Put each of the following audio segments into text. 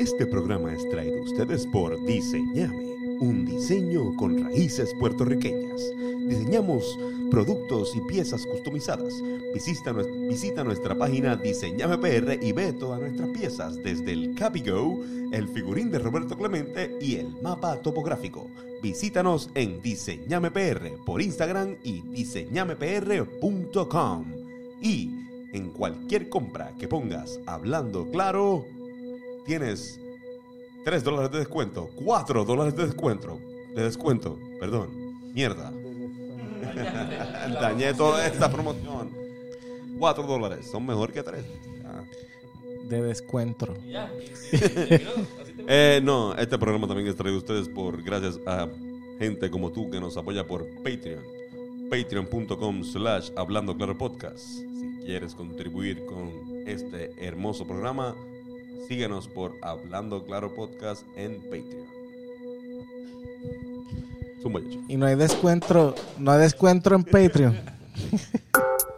Este programa es traído a ustedes por Diseñame, un diseño con raíces puertorriqueñas. Diseñamos productos y piezas customizadas. Visita, nues- visita nuestra página Diseñame PR y ve todas nuestras piezas, desde el Capigo, el figurín de Roberto Clemente y el mapa topográfico. Visítanos en Diseñame PR por Instagram y diseñamepr.com. Y en cualquier compra que pongas hablando claro, tienes 3 dólares de descuento, 4 dólares de descuento, de descuento, perdón, mierda. Dañé toda esta promoción. 4 dólares, son mejor que 3. De descuento. Eh, no, este programa también es traído a ustedes por gracias a gente como tú que nos apoya por Patreon. Patreon.com slash Hablando Claro Podcast. Si quieres contribuir con este hermoso programa, síguenos por Hablando Claro Podcast en Patreon. Y no hay descuento, no hay descuento en Patreon.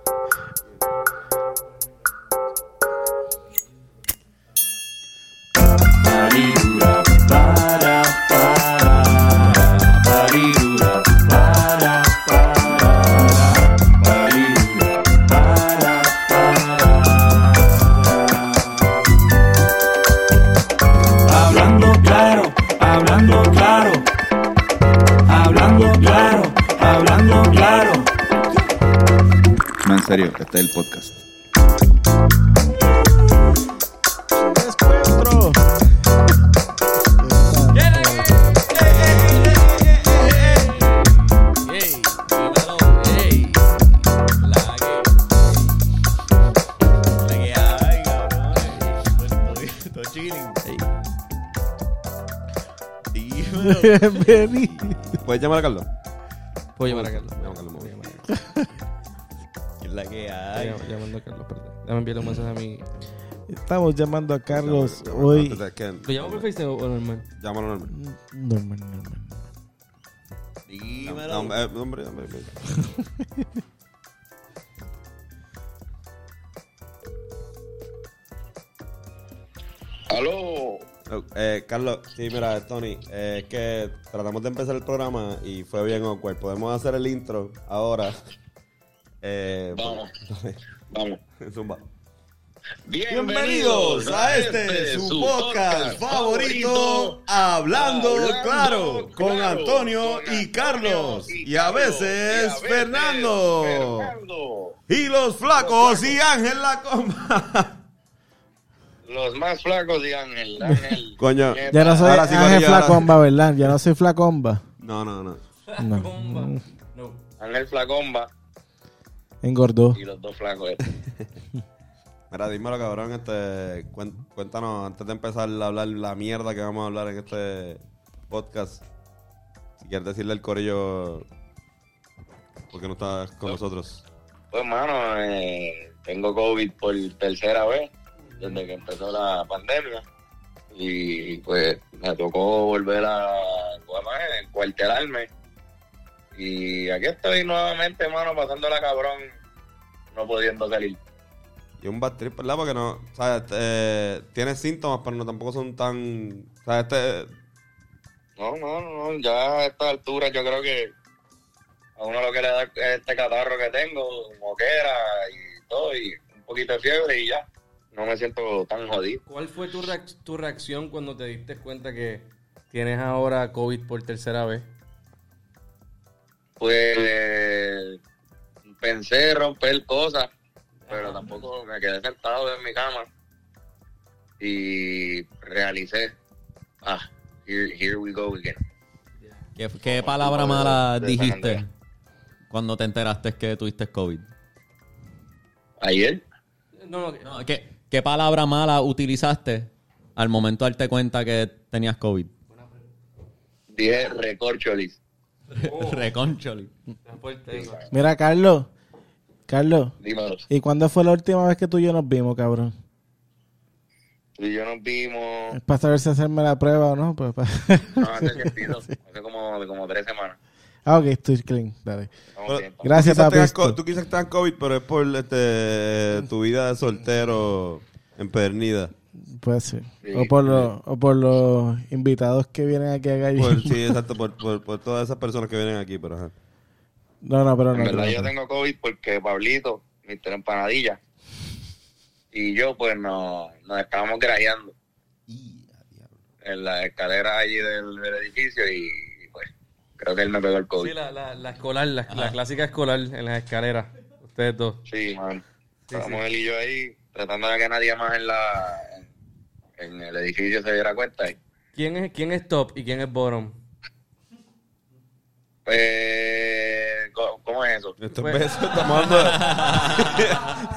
chilling. Dímelo. Bienvenido. ¿Puedes llamar a Carlos? Puedo llamar a Carlos. Enviarle un mensaje a mi. Estamos llamando a Carlos Llámalo, hoy. ¿Lo llamo por FaceTime o normal? Llámalo, normal. Normal, normal. Dímelo. Eh, hombre, hombre, hombre. Aló. Oh, eh, Carlos, sí, mira, Tony, eh, es que tratamos de empezar el programa y fue bien awkward. Podemos hacer el intro ahora. Eh, Vamos. Vamos. zumba. Bienvenidos a este, su podcast favorito, Hablando Hablando Claro, con Antonio con y Carlos, y a veces y a veces Fernando, Fernando. y los flacos y Ángel la comba. Los más flacos y Ángel. Ángel. Coño. ¿Qué Ya no soy Ahora sí, Ángel Flacomba, ¿verdad? Ya no soy Flacomba. No, no, no. No. No. Ángel Flacomba Engordó. y los dos flacos. estos. Mira, dímelo, cabrón. Este, cuen- cuéntanos, antes de empezar a hablar la mierda que vamos a hablar en este podcast, si quieres decirle al corillo por qué no estás con nosotros. Pues, mano, eh, tengo COVID por tercera vez desde que empezó la pandemia. Y pues me tocó volver a ¿cómo es? cuartelarme. Y aquí estoy nuevamente, mano, pasándola cabrón, no pudiendo salir. Y un bad trip, ¿verdad? Porque no, ¿sabes? Eh, tienes síntomas, pero no tampoco son tan. ¿Sabes? Este, No, no, no, ya a esta altura yo creo que a uno lo que le da es este catarro que tengo, moquera y todo, y un poquito de fiebre y ya. No me siento tan jodido. ¿Cuál fue tu, reac- tu reacción cuando te diste cuenta que tienes ahora COVID por tercera vez? Pues pensé romper cosas, pero tampoco me quedé sentado en mi cama y realicé, ah, here, here we go again. ¿Qué, qué palabra mala dijiste cuando te enteraste que tuviste COVID? Ayer, No, no, No, ¿qué, ¿Qué palabra mala utilizaste al momento de darte cuenta que tenías COVID? dije recorcholis. Reconcholi. está fuerte. Mira, Carlos. Carlos. Dímelo. ¿Y cuándo fue la última vez que tú y yo nos vimos, cabrón? Tú y yo nos vimos Es para saber si hacerme la prueba o no. Pues, no, hace como, como tres semanas. ah, ok, estoy clean. Dale. Pero- Gracias, quizás tengas tú quizás tengas COVID, pero es por este, tu vida de soltero empedernida. Puede ser. Sí, o, por los, o por los invitados que vienen aquí a Gallo. Por, sí, exacto, por, por, por todas esas personas que vienen aquí, pero ajá. No, no, pero En no. verdad yo tengo COVID porque Pablito, Mr. Empanadilla, y yo pues nos, nos estábamos grajeando en la escalera allí del, del edificio y pues creo que él me pegó el COVID. Sí, la, la, la escolar, la, la clásica escolar en las escaleras. Ustedes dos. Sí, man. Sí, Estábamos sí. él y yo ahí tratando de que nadie más en la en, el edificio se diera cuenta. Y, ¿Quién es, ¿Quién es top y quién es bottom? pues, ¿cómo, es eso? Estos Pues- besos, estamos hablando de-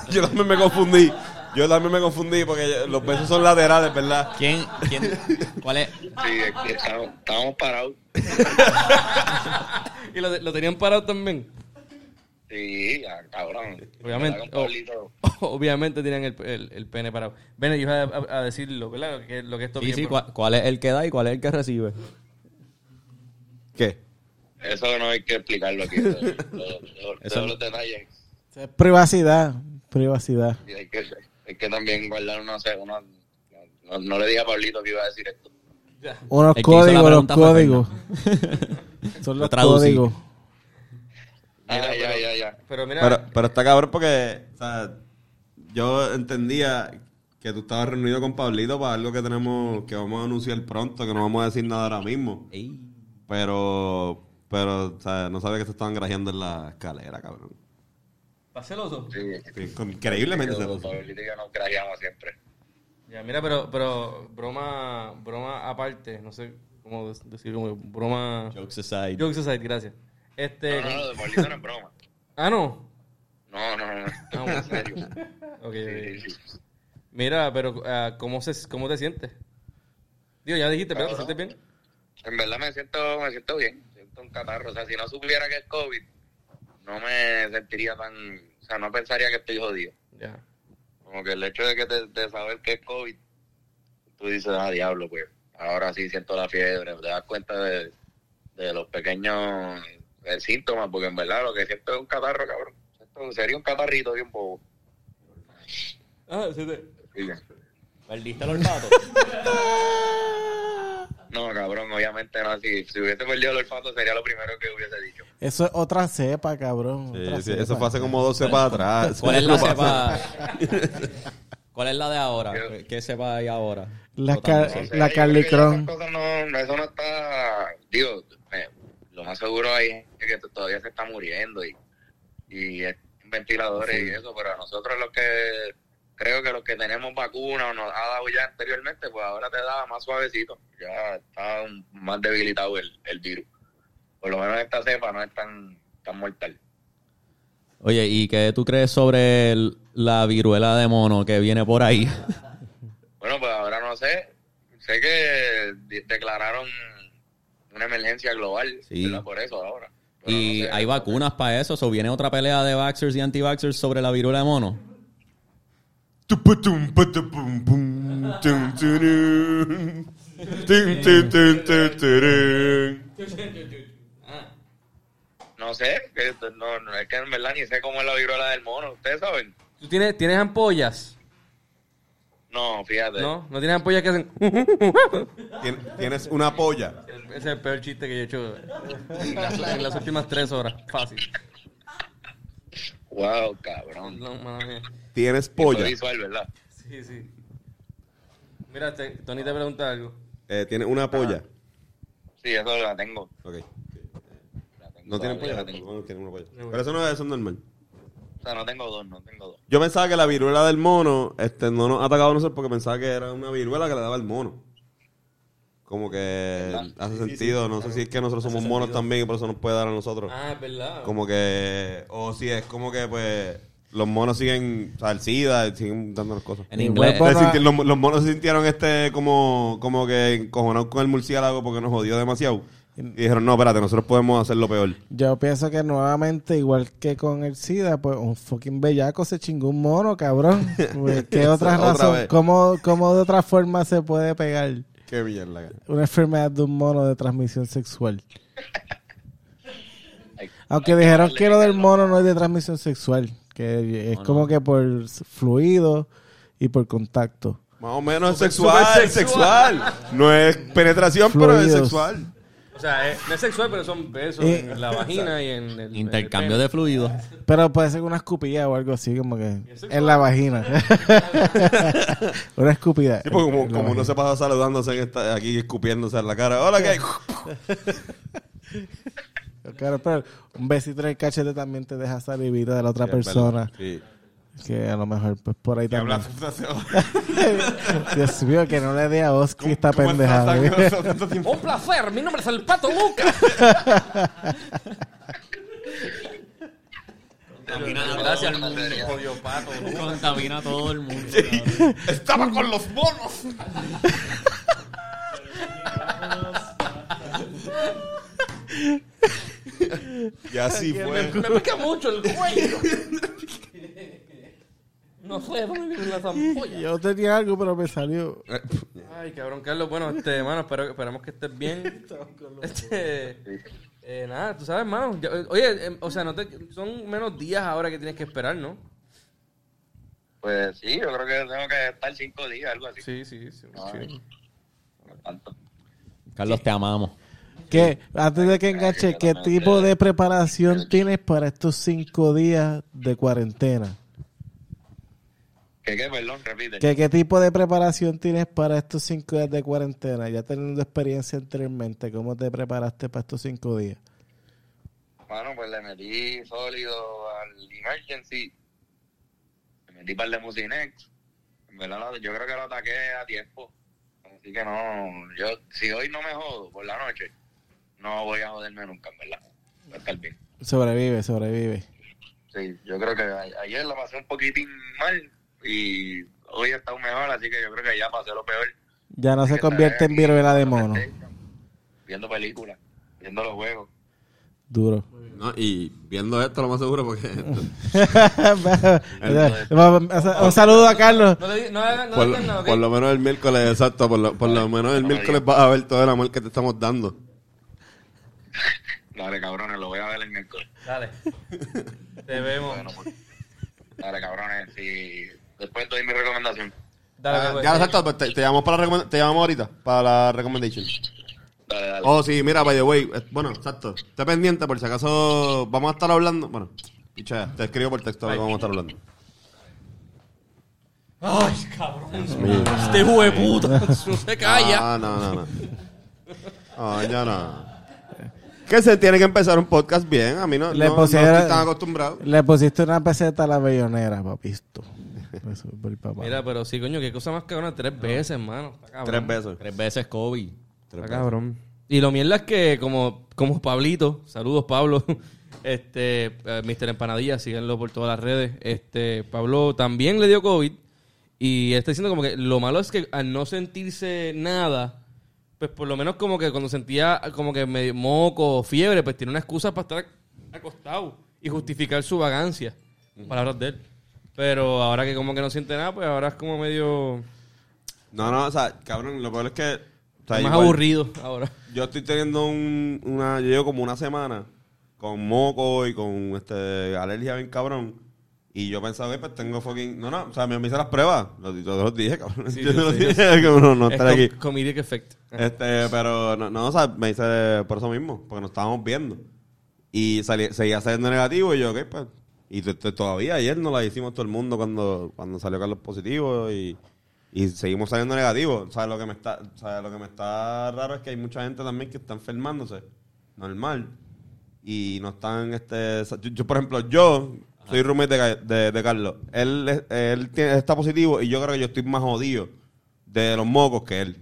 Yo también me confundí. Yo también me confundí porque los besos son laterales, ¿verdad? ¿Quién? ¿Quién? ¿Cuál es? Sí, es que estábamos, estábamos parados. ¿Y lo, lo tenían parado también? Sí, ya, cabrón. Obviamente. Obviamente tienen el, el, el pene parado. Ven, yo iba a, a- decirlo, ¿verdad? Lo que, lo que esto Sí, bien, sí, ¿cuál, cuál es el que da y cuál es el que recibe? ¿Qué? Eso no hay que explicarlo aquí. Lo- lo- Todos los detalles. Es privacidad. Privacidad. Y hay que, hay que también guardar una... una no, no le dije a Pablito que iba a decir esto. Unos códigos, los códigos. Son Lo los códigos. Ah, Mira, ya, pero- ya, ya. Pero mira, Pero, pero está cabrón porque, o sea, yo entendía que tú estabas reunido con Pablito para algo que tenemos, que vamos a anunciar pronto, que no vamos a decir nada ahora mismo. Ey. Pero, pero, o sea, no sabía que se estaban grajeando en la escalera, cabrón. ¿estás celoso? Sí. Sí, increíblemente Yo, celoso. Pablito y yo nos grajeamos siempre. Ya, mira, pero, pero broma, broma aparte, no sé cómo decirlo, como broma... Jokes aside. Jokes aside, gracias. Este... No, no, lo de Pablito no es broma. Ah, no. No, no, no. no en serio. Ok, Sí. Mira, pero ah, ¿cómo, se, ¿cómo te sientes? Digo, ya dijiste, pero ¿te sientes bien? En verdad me siento, me siento bien. Siento un catarro. O sea, si no supiera que es COVID, no me sentiría tan... O sea, no pensaría que estoy jodido. Ya. Como que el hecho de que te- de saber que es COVID, tú dices, ah, diablo, pues, ahora sí siento la fiebre, te das cuenta de, de los pequeños eh, síntomas, porque en verdad lo que siento es un catarro, cabrón. Esto sería un catarrito bien bobo. Ah, sí, sí. Sí. ¿Perdiste el olfato? No, cabrón, obviamente no. Si, si hubiese perdido el olfato sería lo primero que hubiese dicho. Eso es otra cepa, cabrón. Sí, otra sí, cepa. eso fue hace como dos cepas atrás. ¿Cuál es la cepa? ¿Cuál es la de ahora? ¿Qué cepa hay ahora? La, No ca- tanto. No sé, la Carly Cron. no, eso no está, digo, me- lo más seguro hay gente que todavía se está muriendo y, y es ventiladores y eso, pero a nosotros los que creo que los que tenemos vacuna o nos ha dado ya anteriormente, pues ahora te da más suavecito, ya está más debilitado el, el virus. Por lo menos esta cepa no es tan, tan mortal. Oye, ¿y qué tú crees sobre el- la viruela de mono que viene por ahí? Bueno, pues ahora no sé. Sé que de- declararon una emergencia global Sí. ¿verdad? por eso ahora. Pero ¿Y no sé. hay vacunas para eso? ¿O viene otra pelea de vaxxers y anti-vaxxers sobre la viruela de mono? No sé, no, no, es que en verdad ni sé cómo es la viruela del mono. ¿Ustedes saben? ¿Tú tienes, tienes ampollas? No, fíjate. ¿No? ¿No tienes ampollas que hacen...? Tien- Tienes una polla. Ese es el peor chiste que yo he hecho en las, en las últimas tres horas. Fácil. Wow, cabrón. No, mía. Tienes polla. visual, ¿verdad? Sí, sí. Mira, te- Tony te pregunta algo. Eh, tienes una polla. Sí, eso la tengo. Ok. La tengo No tienen polla. la tengo. No, tienen una polla. Pero eso no es, eso es normal. O sea, no tengo dos, no tengo dos. Yo pensaba que la viruela del mono este, no nos atacaba a nosotros porque pensaba que era una viruela que le daba el mono. Como que hace sentido. No sé si es que nosotros somos monos también y por eso nos puede dar a nosotros. Ah, es verdad. Como que. O si es como que, pues. Los monos siguen. O sea, el SIDA, siguen dándonos cosas. En inglés. decir, los, los monos se sintieron este como, como que encojonados con el murciélago porque nos jodió demasiado. Y dijeron, no, espérate, nosotros podemos hacerlo peor. Yo pienso que nuevamente, igual que con el SIDA, pues un fucking bellaco se chingó un mono, cabrón. Pues, ¿Qué otra razón? ¿Cómo, ¿Cómo de otra forma se puede pegar Qué una enfermedad de un mono de transmisión sexual? Aunque dijeron que lo del mono no es de transmisión sexual, que es como que por fluido y por contacto. Más o menos es sexual. No es penetración, pero es sexual. O sea, es- no es sexual, pero son besos Eh, en la vagina y en el. Intercambio de fluidos. Pero puede ser una escupida o algo así, como que en la vagina. una escupida. Sí, porque como, en la como uno vagina. se pasa saludándose en esta- aquí escupiéndose en la cara. Hola, ¿qué hay? Claro, pero un besito en el cachete también te deja salir vida de la otra persona. Sí. Que a lo mejor pues por ahí Que también. Dios mío, que no le dé a Oski esta ¿Cómo pendejada. tiempo? Un placer, mi nombre es el Pato Lucas. Gracias, pato. Contamina a todo el mundo. Estaba con los monos. y así fue. Me pica mucho el cuello. No sé dónde viene la zampolla. Yo tenía algo, pero me salió. Ay, cabrón, Carlos. Bueno, este, hermano, espero, esperamos que estés bien. Este, eh, nada, tú sabes, hermano. ya- eh, Oye, eh, o sea, no te, son menos días ahora que tienes que esperar, ¿no? Pues sí, yo creo que tengo que estar cinco días, algo así. Sí, sí, sí. Ay, sí. tanto. Carlos, te amamos. ¿Qué? Antes de que enganche, ¿qué tipo de preparación tienes para estos cinco días de cuarentena? ¿Qué, qué? Perdón, repite. ¿Qué, ¿Qué tipo de preparación tienes para estos cinco días de cuarentena? Ya teniendo experiencia anteriormente, ¿cómo te preparaste para estos cinco días? Mano, pues le metí sólido al Emergency. Le metí par de Musinex. En verdad, yo creo que lo ataqué a tiempo. Así que no, yo, si hoy no me jodo por la noche, no voy a joderme nunca, en verdad. Voy a estar bien. Sobrevive, sobrevive. Sí, yo creo que ayer la pasé un poquitín mal y hoy está aún mejor, así que yo creo que ya pasé lo peor. Ya no se convierte en viruela de mono. Viendo películas, viendo los juegos. Duro. No, y viendo esto, lo más seguro, porque Un saludo a Carlos. Por lo menos el miércoles, exacto, por lo, por lo menos el miércoles vas a ver todo el amor que te estamos dando. Dale, cabrones, lo voy a ver el miércoles. Dale. Te vemos. Bueno, pues, dale, cabrones, si después doy mi recomendación. Dale, Ah, pues, ya, exacto, pues te, te llamamos para la te llamamos ahorita para la recommendation. Dale, dale. Oh, sí, mira, by the way, eh, bueno, exacto. Esté pendiente por si acaso vamos a estar hablando. Bueno, picha, te escribo por texto lo que vamos a estar hablando. Ay, cabrón. Este hijo de puta. No se calla. Ah, no, no, no. No, ya no. Que se tiene que empezar un podcast bien. A mí no, Le no, no estoy tan acostumbrado. Le pusiste una peseta a la bellonera, papisto. Eso, por papá. Mira, pero sí, coño, qué cosa más cabrona. Tres veces, hermano. Está cabrón. Tres besos. Tres veces COVID. Está cabrón. Y lo mierda es que, como, como Pablito, saludos Pablo, este, eh, Mr. Empanadilla, síganlo por todas las redes. Este, Pablo también le dio COVID y él está diciendo como que lo malo es que al no sentirse nada, pues por lo menos como que cuando sentía como que medio moco o fiebre, pues tiene una excusa para estar acostado y justificar su vagancia. Palabras de él. Pero ahora que como que no siente nada, pues ahora es como medio No, no, o sea, cabrón, lo peor es que. o sea, más igual, aburrido ahora. Yo estoy teniendo un, una. Yo llevo como una semana con moco y con este alergia bien cabrón. Y yo pensaba, "Oye, pues tengo fucking. No, no, o sea, me, hice las pruebas. Lo, yo los dije, cabrón. Sí, yo yo los dije, que no, no Es estar aquí. com- comedic effect. Este, pero no, no, o sea, me hice por eso mismo, porque nos estábamos viendo. Y salí, seguía saliendo negativo y yo, ok, pues. Y todavía ayer nos la hicimos todo el mundo cuando, cuando salió Carlos positivo y, y seguimos saliendo negativos. Sea, lo que me está, lo que me está raro es que hay mucha gente también que está enfermándose, normal. Y no están, este, yo, yo, por ejemplo, yo soy roommate de, de, de Carlos. Él, él tiene- está positivo y yo creo que yo estoy más jodido de los mocos que él.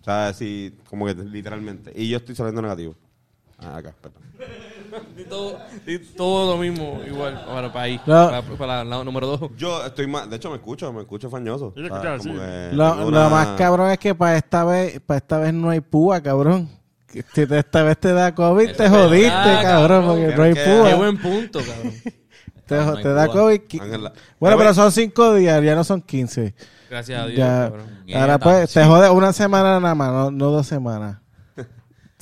O sea, sí, como que literalmente. Y yo estoy saliendo negativo. Ah, acá, perdón. Y todo, y todo lo mismo, igual. Para ahí. No. Para, para la número dos. Yo estoy más, de hecho me escucho, me escucho fañoso. Yo te O sea, escuchaba, como sí. que Lo, más cabrón es que para esta vez, para esta vez no hay púa, cabrón. Si te- esta vez te da COVID, te jodiste, verdad, cabrón, cabrón. porque Que- no hay que- púa. Qué buen punto, cabrón. Te, No te da púa. COVID. Ángela. Bueno, pero son cinco días, ya no son quince. Gracias a Dios, Ya, cabrón. ahora pues, te jode una semana nada más, no, no dos semanas.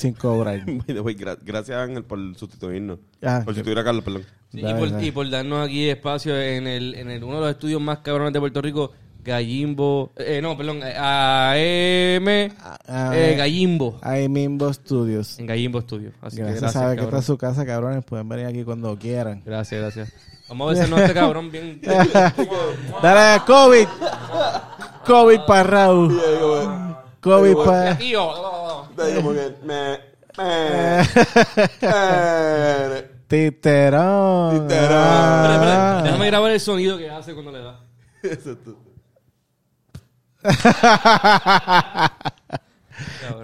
Sin cobrar. by the way, gra- gracias Ángel por sustituirnos. Ah, por sustituir a Carlos, perdón. Sí, y, por, y por darnos aquí espacio en el, en el uno de los estudios más cabrones de Puerto Rico, Gallimbo. Eh, no, perdón. eh, AM. Ah, eh, Gallimbo. Ahí Mimbo Studios. En Gallimbo Studio. Así que Gracias, gracias, sabe que está en su casa, cabrones. Pueden venir aquí cuando quieran. Gracias, gracias. Vamos a besarnos a este cabrón bien. Dale, COVID. COVID para Raúl. COVID para... Aquí yo. Como que me, me, me. Titerón. Titerón. Espera, espera. Déjame grabar el sonido que hace cuando le da.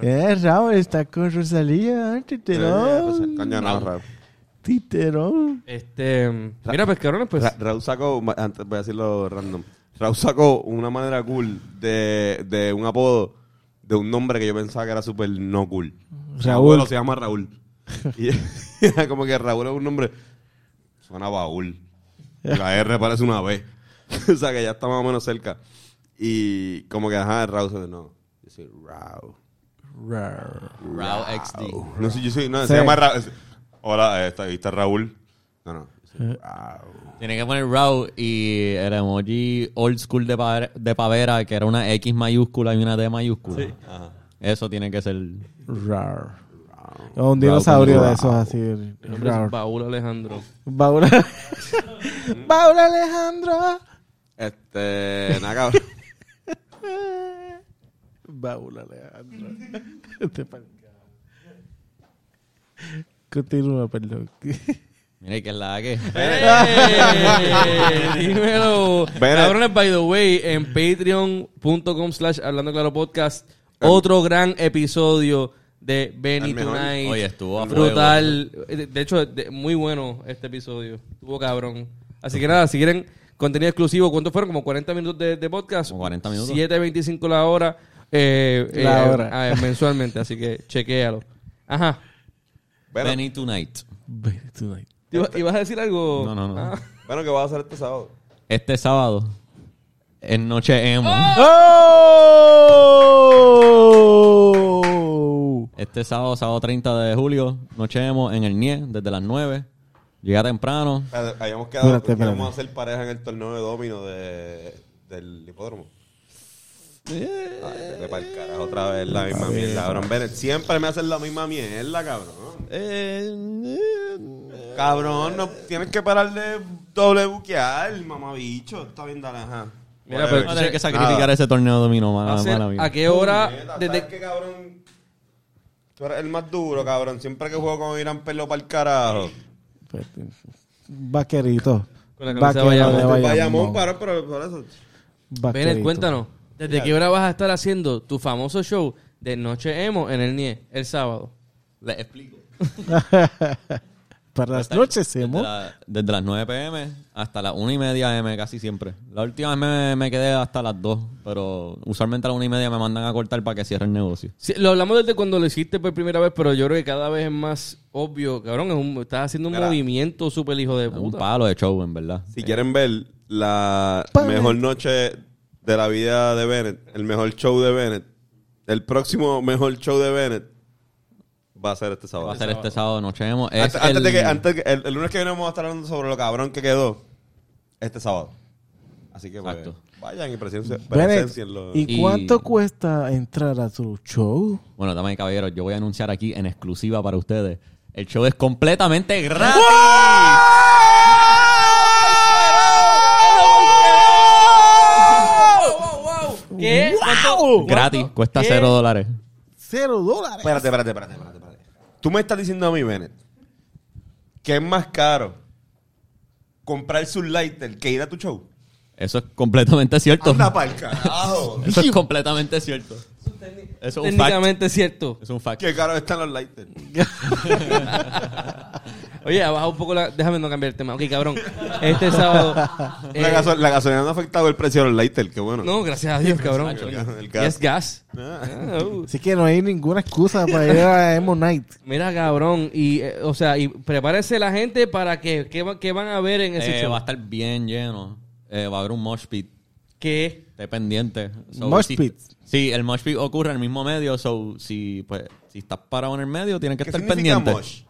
Eh, Raúl está con Rosalía. Titerón. Coño, no, Raúl. Titerón. Este. Mira, pues cabrones, pues. Ra- Raúl sacó, antes voy a decirlo random. Raúl sacó una manera cool de, de un apodo de un nombre que yo pensaba que era súper no cool. Raúl. abuelo se llama Raúl. Y era como que Raúl es un nombre. Suena baúl. La R parece una B. o sea que ya está más o menos cerca. Y como que, ajá, Raúl se no. Yo soy Raúl. Raw XD. No sé, yo soy, no, Sí. se llama Raúl. Hola, eh, está, ahí está Raúl. No, no. Soy Raúl. Tiene que poner Raw y el emoji old school de, pa- de pavera, que era una X mayúscula y una D mayúscula. Ajá. Eso tiene que ser. Rar. Un dinosaurio de esos así. Es. Baúl Alejandro. Baúl. Baúl Alejandro. Este, nada, cabrón. Baúl Alejandro. Este. Continúa, perdón. Mira que es la que. ¡Eh! Dímelo. Cabrones, by the way, en patreon.com slash hablando claro podcast, otro gran episodio de Benny. Tonight. Oye, estuvo. Brutal. De de hecho, de- muy bueno este episodio. Estuvo cabrón. Así que nada, si quieren contenido exclusivo, ¿cuántos fueron? Como 40 minutos de, de podcast. Como 40 minutos. 7.25 la hora. eh, La eh, hora. mensualmente, así que chequéalo. Ajá. Bueno, Benny Tonight. Baby tonight. ¿Ibas ibas a decir algo? No, no, no. Ah. bueno, ¿qué vas a hacer este sábado? Este sábado es Noche Emo. ¡Oh! Este sábado, sábado 30 de julio, Noche Emo en el NIE, desde las 9. Llega temprano. Habíamos quedado Espérate, que espérate. íbamos a hacer pareja en el torneo de domino de, del hipódromo. Ay, vete pa'l carajo, otra vez la misma mierda, cabrón. Bennett, siempre me hacen la misma mierda, cabrón. Cabrón, no tienes que parar de doble buquear, mamabicho. Está bien, dale, ajá. Mira, a tener que sacrificar ese torneo de dominó, mala, Hacer- mala mía. ¿A qué hora? Desde, ¿Sabes qué, cabrón? Tú eres el más duro, cabrón. Siempre que juego con Irán pelo para el carajo. Vaquerito. Con la camisa de Vaquero Bayamón. Bayamón. para, pero por eso. Vaquerito. Cuéntanos. ¿Desde qué hora vas a estar haciendo tu famoso show de Noche Emo en el NIE el sábado? Les explico. Para las noches, Desde, la- desde las 9 pm hasta las 1 y media am casi siempre. La última vez me, me quedé hasta las 2, pero usualmente a las 1 y media me mandan a cortar para que cierre el negocio. Sí, lo hablamos desde cuando lo hiciste por primera vez, pero yo creo que cada vez es más obvio. Cabrón, es un- estás haciendo un Mira. movimiento súper hijo de Es un puta. palo de show, en verdad. Si quieren ver la mejor noche de la vida de Bennett, el mejor show de Bennett, el próximo mejor show de Bennett va a ser este sábado. Va a ser este sábado Noche Antes, antes de que, antes que- el, el lunes que viene vamos a estar hablando sobre lo cabrón que quedó este sábado. Así que pues, Exacto. vayan y presencienlo. ¿y Y- cuánto cuesta entrar a tu show? Bueno, damas y caballeros, yo voy a anunciar aquí en exclusiva para ustedes. El show es completamente gratis. ¿Qué? ¿Cuánto? Gratis, cuesta ¿Qué? cero dólares. Cero dólares. Espérate, espérate, espérate, espérate, espérate. Tú me estás diciendo a mí, Bennett, que es más caro comprar su lighter que ir a tu show. Eso es completamente cierto. Anda pa'l carajo. Eso es completamente cierto. Eso es un fact. Técnicamente es cierto. Es un fact. Qué caro están los lighters. Oye, ha bajado un poco la... Déjame no cambiar el tema. Ok, cabrón. Este sábado... eh, La, gaso- la gasolina no ha afectado el precio de los lighters, qué bueno. No, gracias a Dios, cabrón. El gas- el Y gas. es gas. Ah. Ah, uh. Así que no hay ninguna excusa para ir a Emo Night. Mira, cabrón. Y, eh, o sea, y prepárese la gente para que... ¿Qué, va- qué van a ver en ese Eh, show? va a estar bien lleno. Eh, va a haber un mosh pit. ¿Qué? Esté pendiente. Mosh si- pit. Sí, el mosh pit ocurre en el mismo medio. So, si, pues, si estás parado en el medio, tienes que ¿Qué estar significa pendiente. mosh?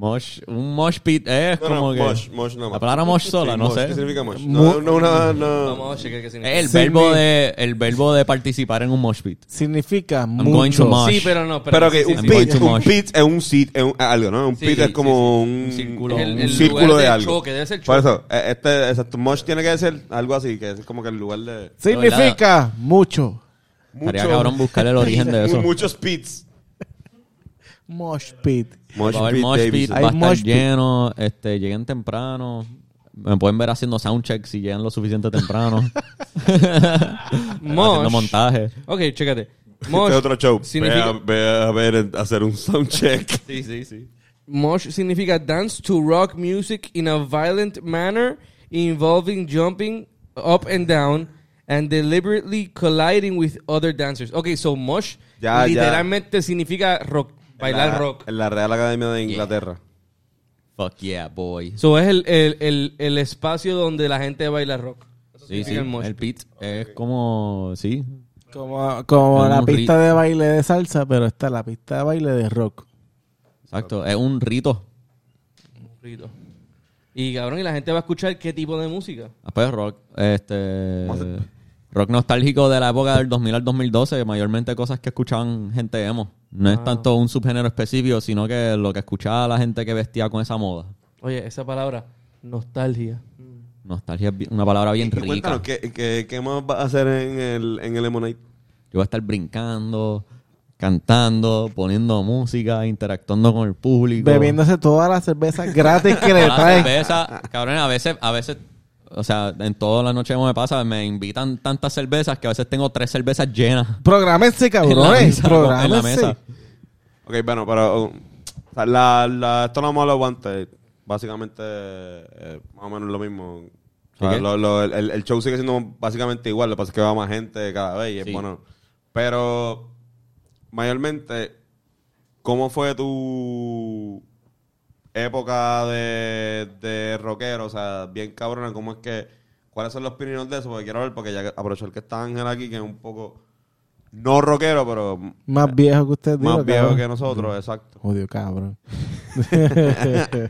Mosh, un mosh pit es No, como no, que... mosh, mosh más. La palabra mosh sola, Sí, no mosh, sé. ¿Qué significa mosh? No, no, una, no. Vamos a chequear qué significa. El verbo de el verbo de participar en un mosh pit. Significa I'm going to mucho. mosh. Sí, pero no. Pero que sí, un sí, un mosh. pit es un sit, es un- algo, ¿no? Un Sí, pit es como sí, sí. un, círculo. Es el- un el círculo lugar de algo. choque, debe ser Por choque. eso, eh, este, exacto, mosh tiene que ser algo así, que es como que el lugar de... Significa mucho. Estaría mucho- cabrón buscar el origen de eso. Muchos pits. Mosh pit. Mosh va a haber pit mosh pit, Davidson. Hay va a estar mosh pit. lleno, este, lleguen temprano. Me pueden ver haciendo soundcheck si llegan lo suficiente temprano. haciendo Mosh. montaje. Ok, chécate. Este Mosh, es otro show. significa- Ve, a, ve a ver, hacer un soundcheck. Sí, sí, sí. mosh significa dance to rock music in a violent manner involving jumping up and down and deliberately colliding with other dancers. Ok, so mosh Ya, ya. literalmente significa rock, bailar en la, rock. En la Real Academia de Inglaterra. Fuck yeah, boy. So es el, el, el, el espacio donde la gente baila rock. Eso Sí, sí. el El pit. es como, sí. Como, como la un pista de baile de salsa, pero está la pista de baile de rock. Exacto. Es un rito. Rito. Y cabrón, y la gente va a escuchar qué tipo de música. Después rock, este... Rock nostálgico de la época del 2000 al 2012, mayormente cosas que escuchaban gente emo. No es tanto un subgénero específico, sino que lo que escuchaba la gente que vestía con esa moda. Oye, esa palabra, nostalgia. Nostalgia es una palabra bien Y rica. cuéntanos, ¿qué, qué, qué más vas a hacer en el, en el Lemonade? Yo voy a estar brincando, cantando, poniendo música, interactuando con el público. Bebiéndose todas las cervezas gratis que le traen. cerveza, cabrón, a veces, a veces, o sea, en todas las noches como me pasa, me invitan tantas cervezas que a veces tengo tres cervezas llenas. Prográmense, en la cabrones. en la Prográmense. mesa. Ok, bueno, pero uh, o sea, la, la, esto lo hemos hablado antes. Básicamente, eh, más o menos lo mismo. O sea, ¿Sí qué? lo- lo- el, el show sigue siendo básicamente igual. Lo que pasa es que va más gente cada vez y es Sí. bueno. Pero, mayormente, ¿cómo fue tu época de, de rockero? O sea, bien cabrona, ¿cómo es que... ¿Cuáles son los opiniones de eso? Porque quiero ver, porque ya aprovechar que está Ángel aquí, que es un poco... No rockero, pero Más viejo que usted. más digo, viejo cabrón. que nosotros, exacto. Odio, cabrón.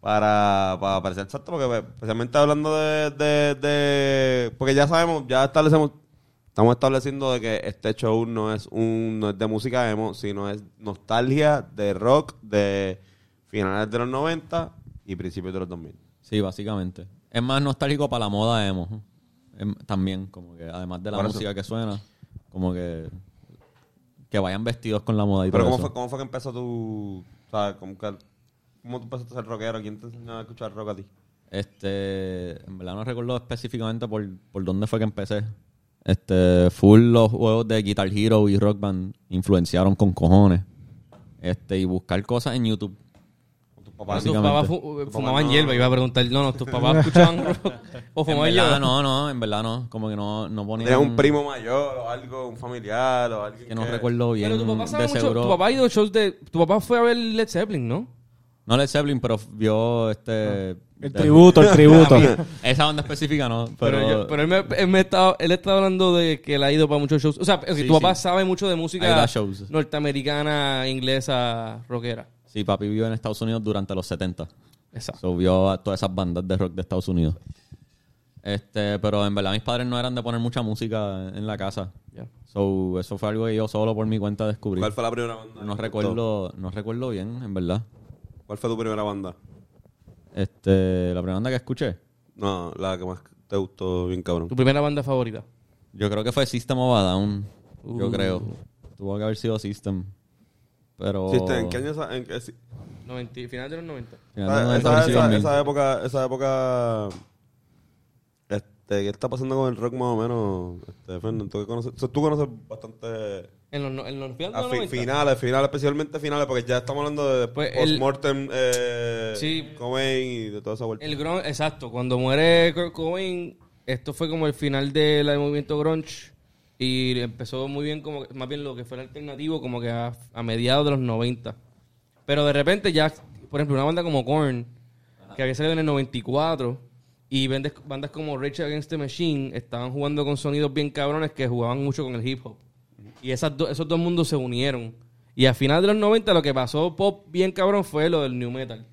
Para, para parecer exacto, porque pues, especialmente hablando de, de, de- Porque ya sabemos, ya establecemos. Estamos estableciendo de que este show no es un no es de música emo, sino es nostalgia de rock de finales de los 90 y principios de los 2000. Sí, básicamente. Es más nostálgico para la moda emo. Em- También, como que además de la Por eso. música que suena, como que que vayan vestidos con la moda y Pero todo ¿cómo eso. fue, ¿cómo fue que empezó tu... O sea, ¿cómo, que- cómo tú empezaste a ser rockero? ¿Quién te enseñó a escuchar rock a ti? Este, en verdad no recuerdo específicamente por, por dónde fue que empecé. Este, full los juegos de Guitar Hero y Rock Band influenciaron con cojones. Este, y buscar cosas en YouTube. ¿Con tus papás? Fu- papá fumaban no- hierba, iba a preguntar, no, no, tus papás escuchaban rock o En fumaban verdad hierba. no, no, en verdad no. Como que no, no ponían... ¿Tenías un primo mayor o algo, un familiar o alguien Que no recuerdo bien. Pero tu papá sabe de mucho, seguro. tu papá ha ido a shows de, tu papá fue a ver Led Zeppelin, ¿no? No Led Zeppelin, pero vio este... El tributo, el tributo. Esa banda específica no, Pero, pero... yo- pero él, me, él, me estaba, él está hablando de que él ha ido para muchos shows. O sea, Sí, tu papá sí. sabe mucho de música norteamericana, inglesa, rockera. Sí, papi vivió en Estados Unidos durante los 70. Exacto. So, vio a todas esas bandas de rock de Estados Unidos. Este, pero en verdad mis padres no eran de poner mucha música en la casa. Ya. So, eso fue algo que yo solo por mi cuenta descubrí. ¿Cuál fue la primera banda? No recuerdo, no recuerdo bien, en verdad. ¿Cuál fue tu primera banda? Este, la primera banda que escuché, No, la que más te gustó bien cabrón. Tu primera banda favorita. yo creo que fue System of a Down. Yo Uh. creo. Tuvo que haber sido System. Pero. Sí, ¿En qué año? esa- en qué- sí. 90, final de los 90. final de Esa, 90, esa- principio esa- 2000. esa época, esa época, este, ¿qué está pasando con el rock más o menos? Este, Fernando, tú conoces, tú bastante En los, en los finales de a los fi- 90. finales, finales, especialmente finales, porque ya estamos hablando de Pues post-mortem, eh, Sí. Cobain y de toda esa vuelta. El grunge, exacto. Cuando muere Kurt Cobain, esto fue como el final del movimiento grunge. Y empezó muy bien, como más bien lo que fue el alternativo, como que a, a mediados de los 90. Pero de repente ya, por ejemplo, una banda como Korn, que había salido en el 94, y vendes- bandas como Rage Against the Machine estaban jugando con sonidos bien cabrones que jugaban mucho con el hip hop. Y esas do- esos dos mundos se unieron. Y a final de los 90 lo que pasó pop bien cabrón fue lo del new metal.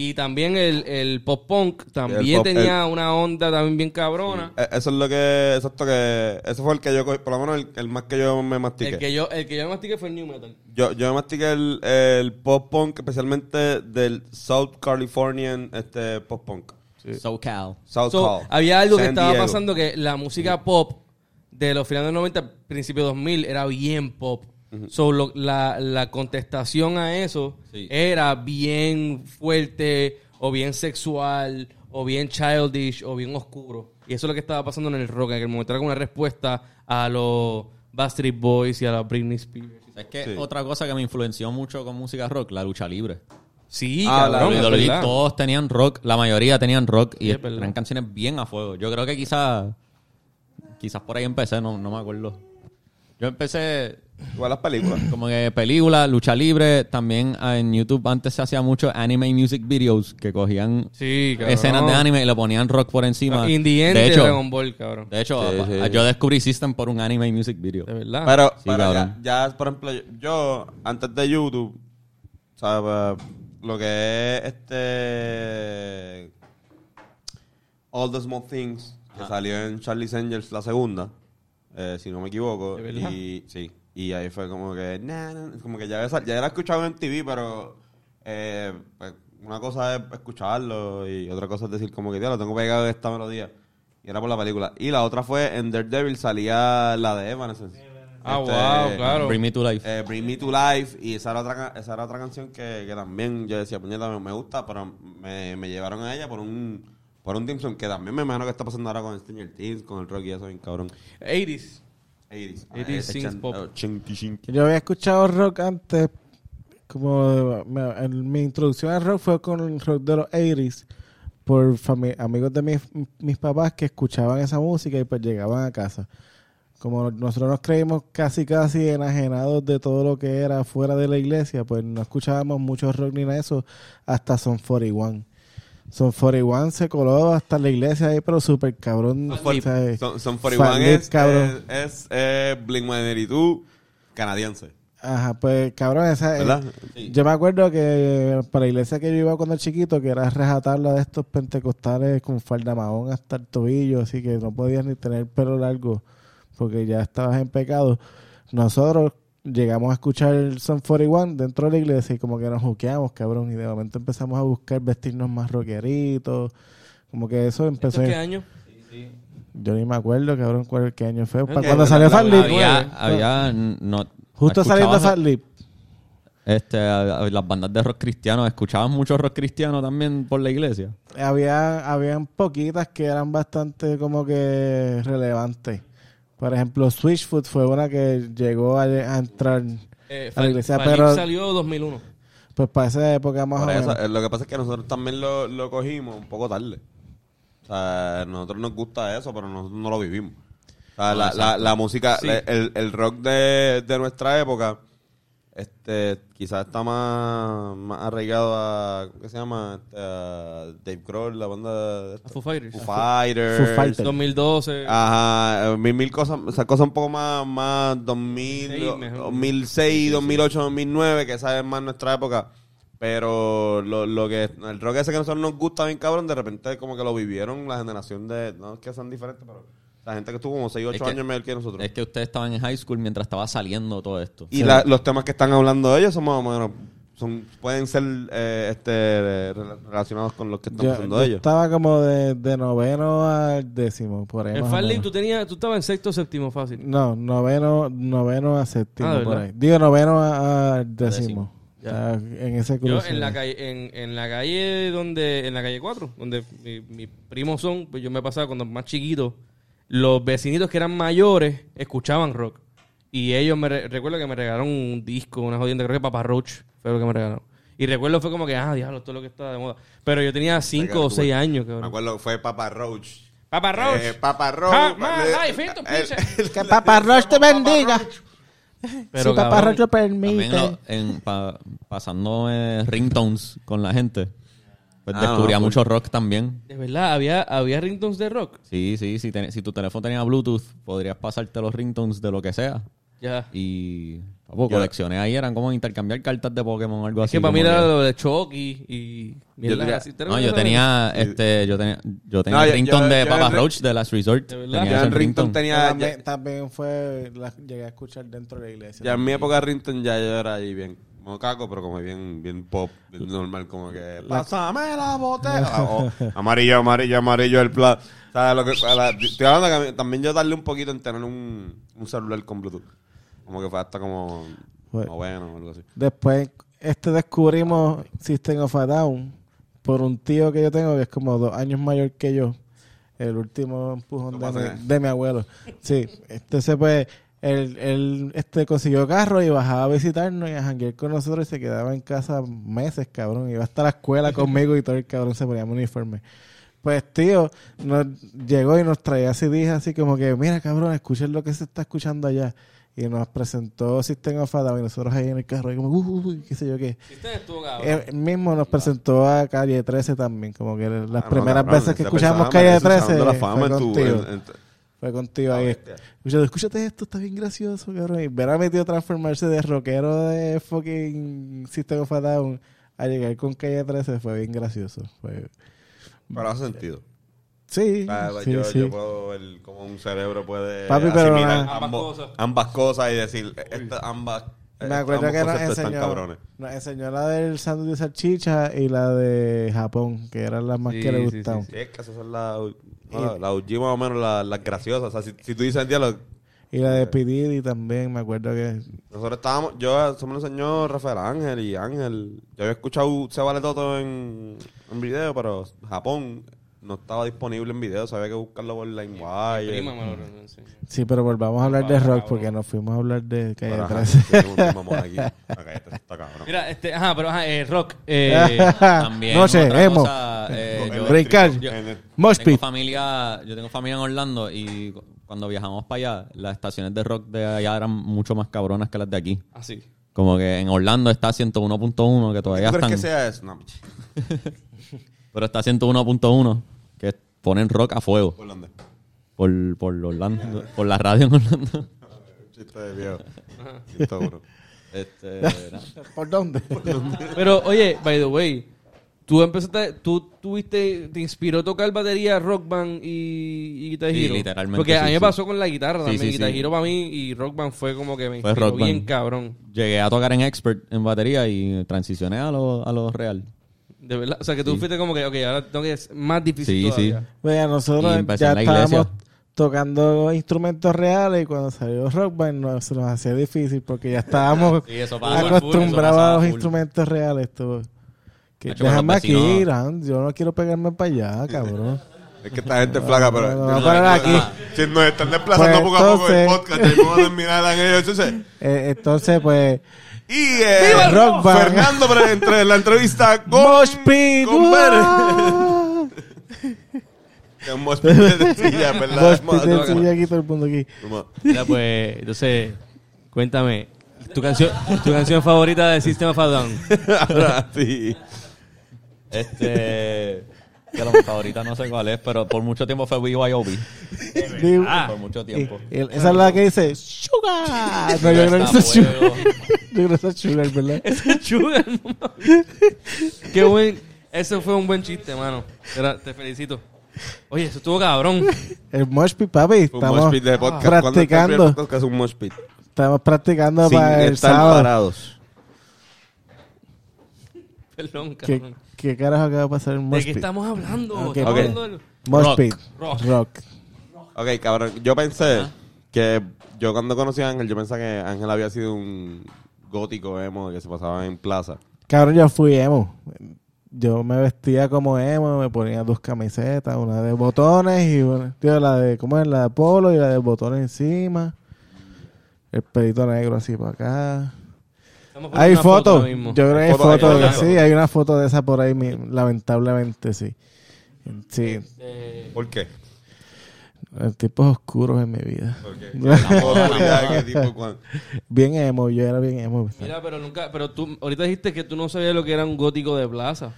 Y también el, el pop punk también pop- tenía una onda también bien cabrona. Eh, Eso es lo que, exacto que, ese fue el que yo, cogí, por lo menos el, el más que yo me mastiqué. El que yo el que yo mastiqué fue el new metal. Yo, yo me mastiqué el, el pop punk, especialmente del South Californian este, pop punk. SoCal. South So, Cal. había algo que estaba Diego. pasando que la música pop de los finales de los 90, principios de 2000 era bien pop. So, lo- la, la contestación a eso Sí. era bien fuerte o bien sexual o bien childish o bien oscuro. Y eso es lo que estaba pasando en el rock. En aquel momento era como una respuesta a los Backstreet Boys y a la Britney Spears. Es que Sí. otra cosa que me influenció mucho con música rock, la lucha libre. Sí, Ah, cabrón, todos tenían rock, la mayoría tenían rock y Sí, eran canciones bien a fuego. Yo creo que quizás quizás por ahí empecé, no, no me acuerdo. Yo empecé Igual las películas. como que películas, lucha libre, también ah, en YouTube antes se hacía mucho anime music videos que cogían Sí, escenas de anime y le ponían rock por encima. In the end de hecho, Dragon Ball, cabrón. de hecho Sí, a- sí. yo descubrí System por un anime music video. De verdad. Pero, Sí, pero ya, por ejemplo, yo, yo, antes de YouTube, ¿sabes? Lo que es este. All the Small Things, que salió en Charlie's Angels la segunda, eh, si no me equivoco. ¿De verdad? Y sí, y ahí fue como que. nah, nah, como que ya, ya era escuchado en TV, pero. eh, pues, una cosa es escucharlo y otra cosa es decir, como que, tío, lo tengo pegado de esta melodía. Y era por la película. Y la otra fue en Daredevil salía la de Evanescence. ah, Este, wow, claro. Bring Me to Life. eh, Bring Me to Life y esa era otra, esa era otra canción que, que también yo decía, puñeta, me, me gusta, pero me, me llevaron a ella por un por un Dimson que también me imagino que está pasando ahora con Stranger Things, con el rock y eso, bien cabrón. 80s. 80s. 80s synth chan- pop. Yo había escuchado rock antes, como me- en- mi introducción al rock fue con el rock de los 80s, por amigos de mis, mis papás que escuchaban esa música y pues llegaban a casa. Como nosotros nos creímos casi casi enajenados de todo lo que era fuera de la iglesia, pues no escuchábamos mucho rock ni nada de eso hasta Son 41. Son 41 se coló hasta la iglesia ahí, pero súper cabrón. Son, son 41 Fat Lip, es, cabrón. es, es eh, Blink-182 canadiense, Ajá, pues cabrón, esa, ¿verdad? Yo me acuerdo que para la iglesia que yo iba cuando chiquito, que era rejatarla de estos pentecostales con falda mahón hasta el tobillo, así que no podías ni tener pelo largo porque ya estabas en pecado. Nosotros llegamos a escuchar el Son 41 dentro de la iglesia y como que nos juqueamos, cabrón, y de momento empezamos a buscar vestirnos más rockeritos, como que eso ¿Esto empezó... qué año? Yo ni me acuerdo, cabrón, cuál qué año fue. Para cuando salió la- Fat la- Lip. había, había no, Justo saliendo escuchabas- Fat Lip. Este, las bandas de rock cristiano, ¿escuchaban mucho rock cristiano también por la iglesia? había habían poquitas que eran bastante como que relevantes. Por ejemplo, Switchfoot fue una que llegó a, a entrar Eh, a la iglesia, pero salió 2001. pues para esa época más Por o menos. eh, lo que pasa es que nosotros también lo, lo cogimos un poco tarde. O sea, a nosotros nos gusta eso, pero nosotros no lo vivimos. O sea, la, la, la música, Sí. el, el rock de, de nuestra época, este, quizás está más, más arraigado a, ¿qué se llama? Este, a Dave Grohl, la banda de A Foo Fighters. Foo Fighters. Foo Fighters. 2012. Ajá, mil, mil cosas, o sea, cosas un poco más, más 2000, Sí, mejor. 2006, 2008, 2009, que esa es más nuestra época. Pero lo, lo que, el rock ese que a nosotros nos gusta bien cabrón, de repente como que lo vivieron la generación de, no es que sean diferentes, pero la gente que estuvo como 6, 8 Es que- años mayor que nosotros. Es que ustedes estaban en high school mientras estaba saliendo todo esto. y la- los temas que están hablando ellos son más o menos, son, pueden ser eh, este, rela- relacionados con los que están Yo, haciendo yo ellos. estaba como de, de noveno al décimo, por ahí. En o menos. tú, tenías, tú estabas en sexto o séptimo fácil. No, noveno, noveno a séptimo, Ah, ¿de por ahí. Digo, noveno a- al décimo. décimo. O sea, en ese Yo cruce. en la calle, en, en la calle donde, en la calle 4, donde mi- mis primos son, pues yo me pasaba cuando más chiquito, los vecinitos que eran mayores escuchaban rock. Y ellos me re- recuerdo que me regalaron un disco, una jodienda, creo que Papa Roach fue lo que me regalaron. Y recuerdo fue como que, ah, diablo, esto es lo que está de moda. Pero yo tenía 5 o 6 años, Me acuerdo que fue Papa Roach. Papa Roach. Eh, Papa Roach. Ah, le- el- pizza. el- Que Papá Roach te bendiga. Pero si Papá cabrón, Roach lo También permite. lo- en, pa- pasando eh, ringtones con la gente. Pues Ah, descubría no, mucho rock también. de verdad, había, había ringtones de rock. Sí, sí, si, ten- si tu teléfono tenía Bluetooth, podrías pasarte los ringtones de lo que sea. Ya. Y papo, Yo- colecciones ahí eran como intercambiar cartas de Pokémon o algo Es así. que para mí era lo de Chucky y... mierda tenía- así. ¿Te No, yo tenía, este, yo tenía, yo tenía No, el yo- ringtone yo- de yo Papa en- Roach de Last Resort. ¿De verdad? Tenía en Rington ringtone. tenía. también, Ya, también fue, la llegué a escuchar dentro de la iglesia. ya en mi época Rington ya yo era ahí bien. Como caco, pero como bien, bien pop, normal, como que. Pásame la botella. O, amarillo, amarillo, amarillo el plan. ¿Sabes lo que. la- estoy hablando que también yo darle un poquito en tener un, un celular con Bluetooth. Como que fue hasta como. Bueno o algo así. Después, este descubrimos System of a Down por un tío que yo tengo que es como dos años mayor que yo. El último empujón de mi, de mi abuelo. Sí, entonces pues él, él este, consiguió carro y bajaba a visitarnos y a janguear con nosotros y se quedaba en casa meses, cabrón. Iba hasta la escuela conmigo y todo el cabrón se ponía mi uniforme. Pues tío, nos llegó y nos traía CDs así como que, mira cabrón, escuchen lo que se está escuchando allá. Y nos presentó System of a Down y nosotros ahí en el carro y como, uy, qué sé yo qué. Estuvo. Él mismo nos presentó a Calle 13 también, como que las Ah, no, primeras cabrón, veces que escuchamos Calle merece un 13 Salón de la fama fue en tu- contigo. en- en- Fue contigo ahí. bestia. Escúchate, escúchate esto, está bien gracioso, cabrón. Y ver a mi tío transformarse de rockero de fucking System of a Down a llegar con Calle 13 fue bien gracioso. Fue... Pero hace sentido. Sí, sea, sí, yo, sí. yo puedo ver cómo un cerebro puede Papi, pero asimilar Ambas cosas. ambas cosas y decir, esta- ambas, Me acuerdo que nos enseñó, cabrones. nos enseñó la del sándwich de salchicha y la de Japón, que eran las más Sí, que le sí, gustaban. Sí, es que esas son las la, la OG más o menos las, las graciosas. O sea, si, si tú dices el diálogo, Y la de Pididi también, me acuerdo que... nosotros estábamos, yo, eso me lo enseñó Rafael Ángel y Ángel. Yo había escuchado Se Vale Todo en, en video, pero Japón no estaba disponible en video, había que buscarlo por LimeWire. enseñó. Sí, pero volvamos a hablar de rock cabrón. porque nos fuimos a hablar de Calle Pero, ajá, 13. tenemos un mamón aquí. Acá, este está cabrón. Mira, este, ajá, pero ajá, eh, rock. Eh, También Noche, otra emo. cosa, eh, yo- yo- tengo familia, yo tengo familia en Orlando y cu- cuando viajamos para allá, las estaciones de rock de allá eran mucho más cabronas que las de aquí. así. Como que en Orlando está 101.1, que todavía ¿Tú crees están. que sea eso? No, Pero está 101.1, que ponen rock a fuego. ¿por dónde? Por, por Orlando, por la radio en Orlando. Chiste de viejo. Chiste duro. Este, nada. ¿Por dónde? Pero, oye, by the way, tú empezaste, tú tuviste, te inspiró tocar batería, rock band y, y Guitar Sí, Hero? literalmente, Porque a sí, mí me sí. pasó con la guitarra Sí, también. sí, Guitar sí. Hero para mí y rock band fue como que me Fue inspiró Rock bien Band. cabrón. Llegué a tocar en Expert en batería y transicioné a lo, a lo real. De verdad. O sea, que tú fuiste como que, ok, ahora tengo que es más difícil Sí, sí. todavía. Y nosotros ya en la estábamos tocando instrumentos reales y cuando salió Rock Band no, se nos hacía difícil porque ya estábamos Sí, eso pasa full, acostumbrados a los full. instrumentos reales. Tú. Que, con déjame aquí, vecinos- yo no quiero pegarme para allá, cabrón. Es que esta gente es flaca, pero. no, aquí. Si nos están desplazando Pues, poco a poco el entonces- podcast, ya vamos a terminar en ellos. Entonces, Eh, entonces, pues, y eh, ¡Viva el rock band! Fernando, pero entre la entrevista con. Mosh Pit, con Ver. ¡Uah! Que un Mosh Pit de silla, ¿verdad? Mosh Pit Vamos a de tocar. silla aquí todo el mundo aquí. Vamos. Mira, pues, entonces, cuéntame. Tu canción, tu canción favorita de System of a Down. Ahora sí. Este. Que la favorita no sé cuál es, pero por mucho tiempo fue BYOB. Digo, por mucho tiempo. y esa es la que dice Sugar. No, yo creo que esa es Sugar. Yo creo que es Sugar, ¿verdad? Sugar, mamá. Qué buen. Eso fue un buen chiste, mano. Era- te felicito. Oye, eso estuvo cabrón. El Mosh Pit, papi. Un Estamos Mosh Pit de podcast. ¿Cuándo está el practicando. podcast es un Mosh Pit? Estamos practicando Sin para el estar sábado. parados. Perdón, ¿Qué, cabrón. ¿Qué carajo acaba de pasar en ¿De Mosh qué Pit? estamos hablando? Ok. Estamos Ok. hablando del- Mosh Rock. Pit. Rock. Rock. Ok, cabrón. Yo pensé que yo cuando conocí a Ángel, yo pensaba que Ángel había sido un gótico emo que se pasaba en plaza. Cabrón, yo fui emo. Yo me vestía como emo, me ponía dos camisetas, una de botones y una, tío, la de, ¿cómo es? La de polo y la de botones encima. El pelito negro así para acá. Hay foto fotos. mismo. Yo creo que hay Foto, fotos. foto. Sí, hay una foto de esa por ahí, mi- lamentablemente, sí. Sí, Eh, ¿Por qué? tipos oscuros en mi vida. Bien emo, yo era bien emo. mira, pero nunca. Pero tú, ahorita dijiste que tú no sabías lo que era un gótico de plaza.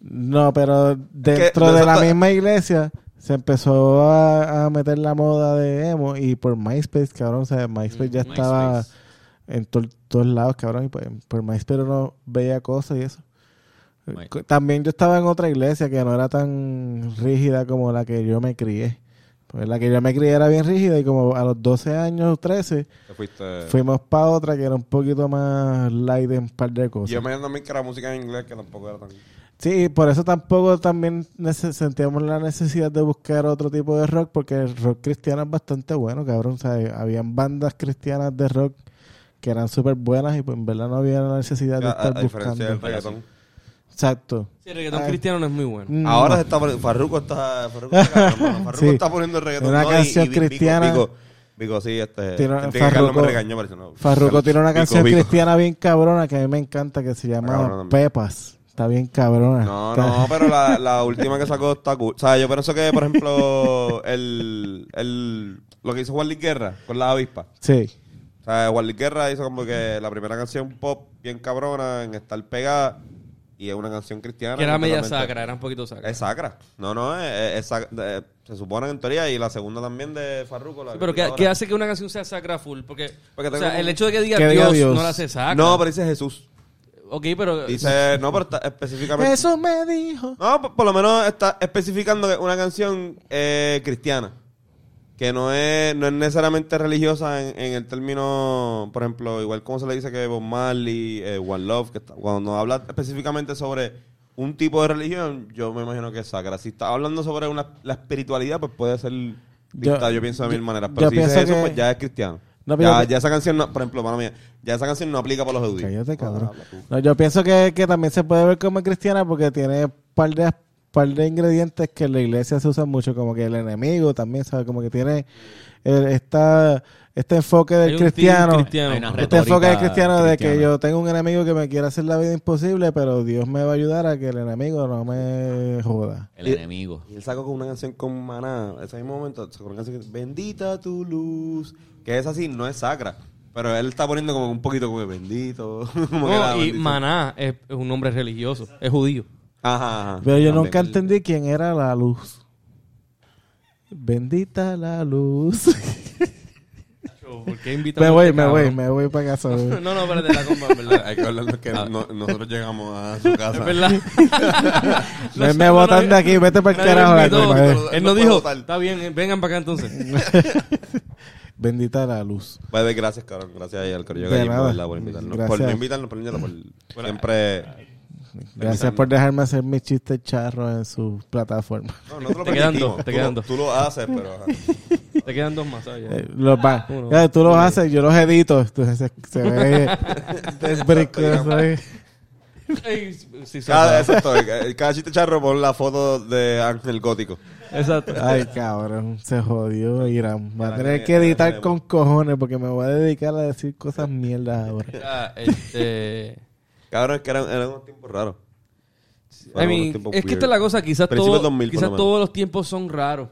No, pero dentro de la misma iglesia se empezó a, a meter la moda de emo y por MySpace, cabrón, o sea, MySpace ya Mm, estaba MySpace. En to- todos lados, cabrón, y pues, por MySpace uno veía cosas y eso. My- Co- También yo estaba en otra iglesia que no era tan rígida como la que yo me crié. Pues la que yo me crié era bien rígida y como a los 12 años, 13, Te fuiste... fuimos para otra que era un poquito más light en un par de cosas. Yo me también que era música en inglés, que tampoco era tan... Sí, por eso tampoco también sentíamos la necesidad de buscar otro tipo de rock, porque el rock cristiano es bastante bueno, cabrón. O sea, habían bandas cristianas de rock que eran súper buenas y pues en verdad no había la necesidad de A, estar a diferencia del buscando. reggaetón. Exacto. Sí, el reggaetón Ay. cristiano no es muy bueno. Mm, Ahora no. se está poniendo... Farruko está... Farruko está. Farruko Sí. está poniendo el reggaetón. Una no, canción y cristiana. Vico, Vico, sí, este... Tiene- entiendo que Carlos Farruko- me regañó, pero no. Farruko tiene una canción Vico. cristiana bien cabrona que a mí me encanta que se llama. Pepas. Está bien cabrona. No, Está- no, pero la, la última que sacó está cool. O sea, yo pienso que, por ejemplo, el, el, lo que hizo Juan Luis Guerra con la avispa. Sí. O sea, Luis Guerra hizo como que la primera canción pop bien cabrona en estar pegada y es una canción cristiana. Que era media sacra, era un poquito sacra. Es sacra. No, no, es, es sac- de- se supone en teoría y la segunda también de Farruko. La Sí, pero que ¿qué, hace que una canción sea sacra full? Porque, Porque o sea, como- el hecho de que diga, Que diga Dios, Dios. no la hace sacra. No, pero dice Jesús. Ok, pero... Dice, no, pero está específicamente. Eso me dijo. No, por, por lo menos está especificando que una canción eh, cristiana. Que no es, no es necesariamente religiosa en, en el término, por ejemplo, igual como se le dice que Bob Marley, eh, One Love, que está- cuando habla específicamente sobre un tipo de religión, yo me imagino que es sacra. Si está hablando sobre una, la espiritualidad, pues puede ser vista, yo, pienso de mil maneras. Pero yo si dice pienso eso, pues ya es cristiano. No, ya, yo- ya esa canción, no, por ejemplo, mí, ya esa canción no aplica para los judíos. Cállate, cabrón. No, yo pienso que, que también se puede ver como cristiana porque tiene par de par de ingredientes que en la iglesia se usan mucho, como que el enemigo también, ¿sabes? Como que tiene el- esta, este enfoque del cristiano. cristiano. Este enfoque del cristiano de que yo tengo un enemigo que me quiere hacer la vida imposible, pero Dios me va a ayudar a que el enemigo no me joda. El enemigo. Y él sacó con una canción con Maná, ese mismo momento, sacó una canción que dice, Bendita tu luz, que es así, no es sacra, pero él está poniendo como un poquito como bendito. como que y. Maná es, es un nombre religioso, es judío. Ajá, ajá. Pero yo nunca entendí quién era la luz. Bendita la luz. ¿Por qué invitan me a voy, este me voy, me voy para casa. No, no, espérate, la compa, es verdad. Hay que hablarnos que no- nosotros llegamos a su casa. Es verdad. me me botan de aquí, vete para el carajo. madre. Él No dijo, votar. está bien, eh, vengan para acá entonces. Bendita la luz. Pues gracias, cabrón. Gracias ahí al Corillo. ¿verdad? por invitarnos. Gracias. Por no invitarnos, por invitarnos, por siempre... Gracias por dejarme hacer mis chistes charros en su plataforma. No, no te lo Te quedan dos, te Tú quedan dos. Tú lo haces, pero... Te quedan dos más, ¿sabes? Eh, los va- Uno. Tú los haces, yo los edito. Entonces se, se ve ahí. Sí, sí, Cada, sí. exacto, cada chiste charro pon la foto de Ángel Gótico. Exacto. Ay, cabrón, se jodió Irán. Va a tener que- editar con cojones porque me voy a dedicar a decir cosas mierdas ahora. Este... Cabrón, es que eran, eran unos tiempos raros. I Fueron mean, es que weird. esta es la cosa, quizás, todo, 2000 por quizás lo todos los tiempos son raros.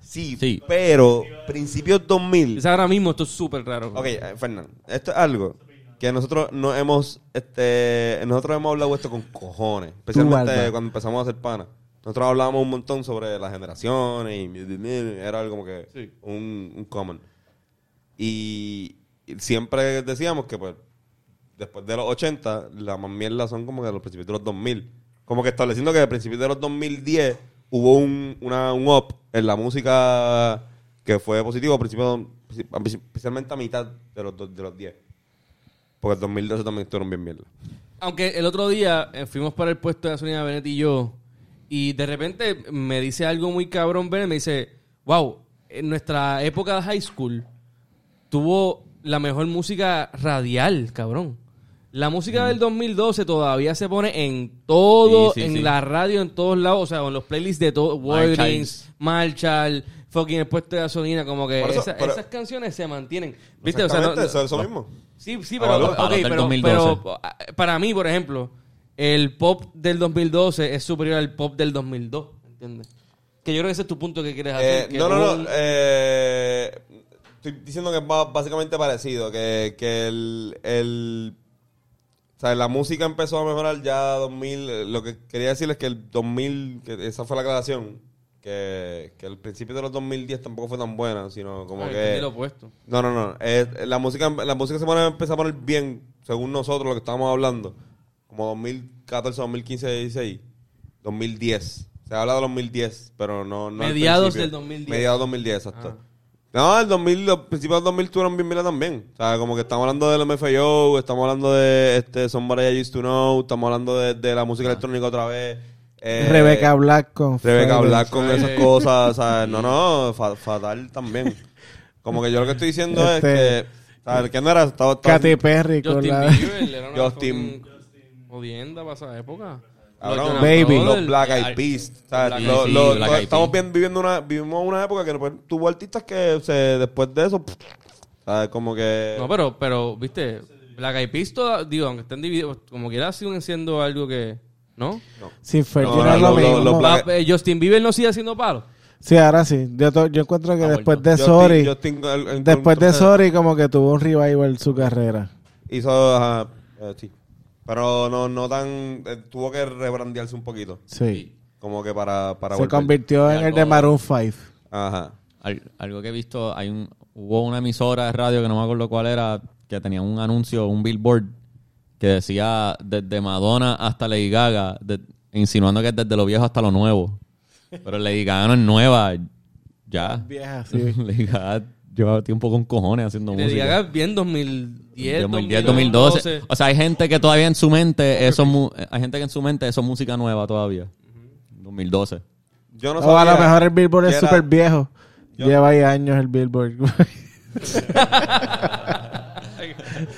Sí, Sí. pero principios 2000. Quizás ahora mismo esto es súper raro. Ok, eh, Fernando, esto es algo que nosotros no hemos, este, nosotros hemos hablado esto con cojones, especialmente Alba. cuando empezamos a hacer pana. Nosotros hablábamos un montón sobre las generaciones y era algo como que Sí. un, un common. Y y siempre decíamos que pues después de los 80, la más mierda son como que los principios de los 2000. Como que estableciendo que a principios de los 2010 hubo un, una, un up en la música que fue positivo, a principios, especialmente a mitad de los, de los 10. Porque el 2012 también estuvieron bien mierda. Aunque el otro día eh, fuimos para el puesto de gasolina Benet y yo, y de repente me dice algo muy cabrón Benet, me dice, wow, en nuestra época de high school tuvo la mejor música radial, cabrón. La música del 2012 todavía se pone en todo, Sí, sí, en sí. la radio, en todos lados, o sea, en los playlists de todo, Walgreens, Marshall, fucking el puesto de gasolina, como que Por eso- esa- pero- esas canciones se mantienen. ¿Viste? O sea, no- Exactamente, eso es eso mismo. Sí, sí, pero, los ok, palos del pero, 2012. pero, para mí, por ejemplo, el pop del 2012 es superior al pop del 2002, ¿entiendes? Que yo creo que ese es tu punto que quieres hacer. Eh, que no, no, no. un- eh, estoy diciendo que es básicamente parecido. Que, que el, el. O sea, la música empezó a mejorar ya 2000. eh, Lo que quería decir es que el 2000. Que esa fue la aclaración. que, que el principio de los 2010 tampoco fue tan buena, sino como Ah, que... lo opuesto. No, no, no. Eh, la música la música se pone, empezó a poner bien, según nosotros, lo que estábamos hablando. Como 2014, 2015, 16, 2010. Se habla de 2010, pero no... no Mediados del 2010. Mediados 2010, exacto. Ah. No, el 2000, los principios del 2000 estuvieron bien mira también. O sea, como que estamos hablando del MFAO, estamos hablando de este Somebody I Used to Know, estamos hablando de, de la música electrónica otra vez. eh, Rebecca Black con Rebeca. Black con esas cosas, ¿sabes? No, no, fa- fatal también. Como que yo lo que estoy diciendo es Este- que, ¿sabes? ¿Qué no era? Estaba, estaba- Katy Perry con Justin la... Bieber era una Justin- jodienda para esa época. Cabrón, Baby. los Black Eyed Peas, estamos viviendo una, vivimos una época que pues, tuvo artistas que se, después de eso, ¿sabes? Como que... No, pero, pero, viste, Black Eyed Peas, toda- digo, aunque estén divididos, como quiera, siguen siendo algo que, ¿no? Sin Fergie No, no, es lo- mismo. lo- Black- Va- eh, Justin Bieber no sigue haciendo palo. Sí, ahora sí. Yo, to- yo encuentro que después de Sorry, Justin, el- el- después de Sorry como que tuvo un revival su carrera. Hizo, ajá, eh, sí. Pero no, no tan... eh, tuvo que rebrandearse un poquito. Sí. Como que para, para Se volver. convirtió en el de Maroon 5. Ajá. Al- algo que he visto, hay un, hubo una emisora de radio que no me acuerdo cuál era, que tenía un anuncio, un billboard, que decía desde Madonna hasta Lady Gaga, de- insinuando que es desde lo viejo hasta lo nuevo. Pero Lady Gaga no es nueva, ya. Vieja, sí. Lady Gaga lleva tiempo con cojones haciendo Le música. diga bien 2010, 2010, 2012. O sea, hay gente que todavía en su mente, eso hay gente que en su mente eso es música nueva todavía. 2012. Yo no o a lo mejor el Billboard es súper viejo. Yo- Lleva ahí años el Billboard.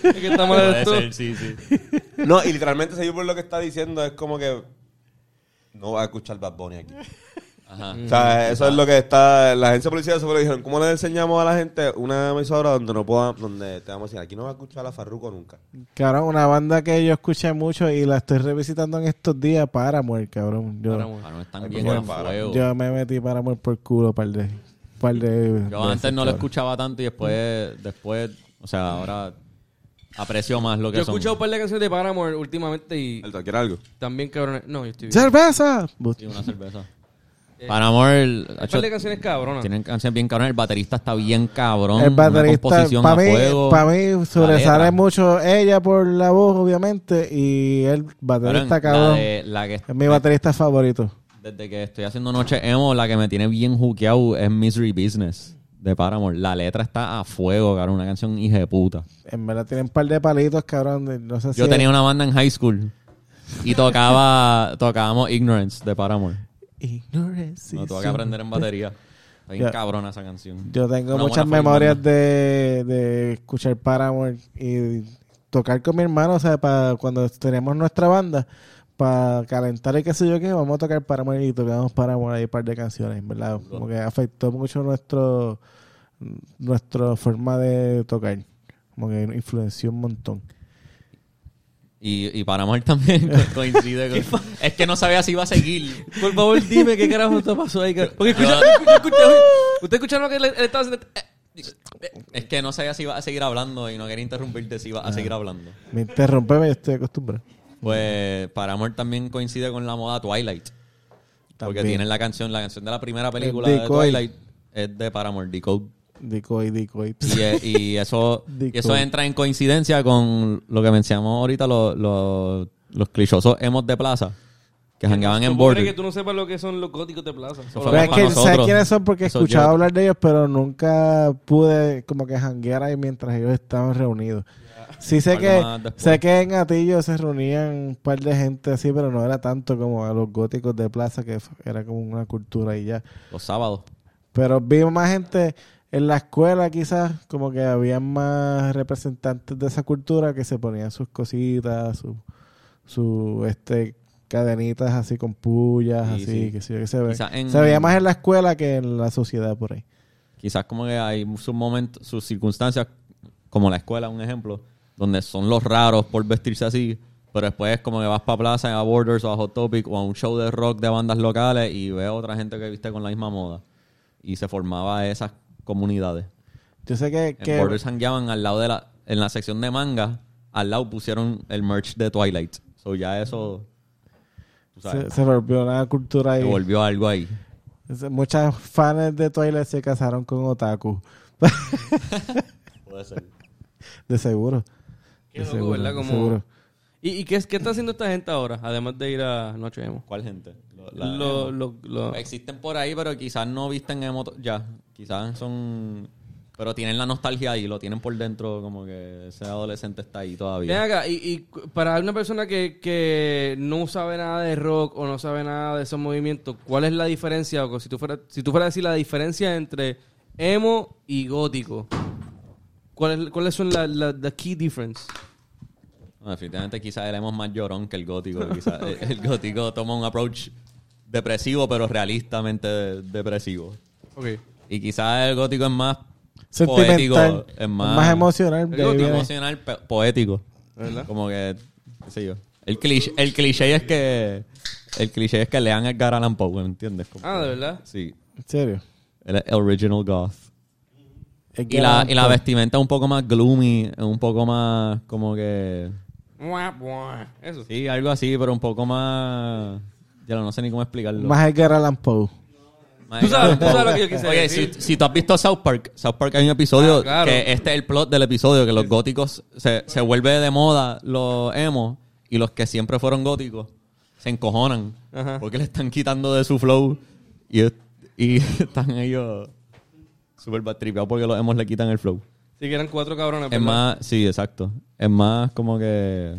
Es que está mal esto. sí, sí. No, y literalmente seguir por lo que está diciendo es como que no va a escuchar Bad Bunny aquí. Ajá. O sea, eso es lo que está. La agencia policial se lo dijeron. ¿Cómo le enseñamos a la gente una emisora donde no pueda, donde te vamos a decir, aquí no va a escuchar a Farruko nunca? cabrón, una banda que yo escuché mucho y la estoy revisitando en estos días, Paramore, cabrón. Yo, Paramore. Ah, no, están bien fuego. yo me metí Paramore por culo par de... Par de Yo antes veces, no lo cabrón. escuchaba tanto y después, después, o sea, ahora aprecio más lo que Yo he son. escuchado un par de canciones de Paramore últimamente y Alto, ¿quiere algo? también cabrones. No, yo estoy bien. ¡Cerveza! Sí, una cerveza. Paramore, el- Un par de canciones cabronas. tienen canciones bien cabronas. El baterista está bien cabrón. El baterista, para a mí, fuego. pa' mí sobresale mucho ella por la voz, obviamente, y el baterista, Cabrón, cabrón, La, de- la que, es mi baterista favorito. desde que estoy haciendo Noche Emo, la que me tiene bien jukeado es Misery Business de Paramore. La letra está a fuego, cabrón. Una canción hija de puta. En verdad tiene un par de palitos, cabrón. de- No sé si Yo es- tenía una banda en high school y tocaba tocábamos Ignorance de Paramore. Ignorance No, tuve que aprender en batería. Está bien Ya. cabrona esa canción. Yo tengo Una muchas memorias de, de escuchar Paramore y tocar con mi hermano, o sea, para cuando tenemos nuestra banda, para calentar y qué sé yo qué, vamos a tocar Paramore y tocamos Paramore ahí un par de canciones, ¿verdad? Como que afectó mucho nuestro nuestra forma de tocar. Como que influenció un montón. Y, y Paramore también co- coincide con... es que no sabía si iba a seguir. Por favor, dime qué carajo te pasó ahí. car- Porque escucha, Yo- escucha- ¿Usted escucharon lo que él, estaba haciendo? Eh, Es que no sabía si iba a seguir hablando y no quería interrumpirte si iba a seguir hablando. Me interrumpe, yo estoy acostumbrado. Pues Paramore también coincide con la moda Twilight. Porque tienen la canción, la canción de la primera película El de. Twilight es de Paramore, Decode. Decoy, decoy. Y, eh, y eso, Decoy. y eso entra en coincidencia con lo que mencionamos ahorita, los, los, los clichosos emos de plaza, que jangaban en ¿Cómo crees que Border. tú no sepas lo que son los góticos de plaza? Pero es que nosotros. sé quiénes son porque he escuchado yo- hablar de ellos, pero nunca pude como que janguear ahí mientras ellos estaban reunidos. Sí sé que sé que en Atillo se reunían un par de gente así, pero no era tanto como a los góticos de plaza, que era como una cultura y ya. Los sábados. Pero vi más gente en la escuela quizás, como que había más representantes de esa cultura que se ponían sus cositas, sus su, este cadenitas así con pullas, Sí, así, sí. que, que se, ve. En- se veía más en la escuela que en la sociedad por ahí. Quizás como que hay sus momentos, sus circunstancias, como la escuela, un ejemplo, donde son los raros por vestirse así, pero después como que vas para plaza, a Borders o a Hot Topic o a un show de rock de bandas locales y ves otra gente que viste con la misma moda. Y se formaba esas comunidades. Yo sé que, En que Borders hangueaban al lado de la, en la sección de manga, al lado pusieron el merch de Twilight. So ya eso, se, se volvió una cultura se ahí. volvió algo ahí. Muchas fans de Twilight se casaron con Otaku. Puede ser. De seguro. Qué De loco, seguro, ¿verdad? de Como- seguro. ¿Y, y qué, qué está haciendo esta gente ahora? Además de ir a Noche Emo. ¿Cuál gente? Lo- la- Lo- lo- lo- Existen por ahí, pero quizás no visten emo to- ya. Quizás son... Pero tienen la nostalgia ahí, lo tienen por dentro, como que ese adolescente está ahí Ven todavía. acá, y, para una persona que, que no sabe nada de rock o no sabe nada de esos movimientos, ¿cuál es la diferencia? O si tú fueras si tú fueras a decir la diferencia entre emo y gótico, ¿cuál es- ¿cuáles son las la, the key difference? No, definitivamente quizás éramos más llorón que el gótico. Quizás el, el gótico toma un approach depresivo, pero realistamente de- depresivo. Ok. Y quizás el gótico es más poético, es más, emocional. El gótico emocional, poético. ¿Verdad? Como que, qué sé yo. El cliché, el cliché es que el cliché es que lean Edgar Allan Poe, ¿me entiendes? Como Ah, ¿de verdad? Sí. En serio. El, el original goth. Y la, y la vestimenta es un poco más gloomy, es un poco más como que... Eso. Sí, algo así, pero un poco más... Ya no sé ni cómo explicarlo. Más Edgar Allan Poe. Tú sabes, tú sabes lo que yo quise Oye, decir. si, si tú has visto South Park, South Park hay un episodio Ah, claro. que este es el plot del episodio, que los góticos se, se vuelve de moda los emos y los que siempre fueron góticos se encojonan Ajá. porque le están quitando de su flow y, es- y están ellos súper batripeados porque los emos le quitan el flow. Sí, que eran cuatro cabrones. Es ¿verdad? más, sí, exacto. Es más como que.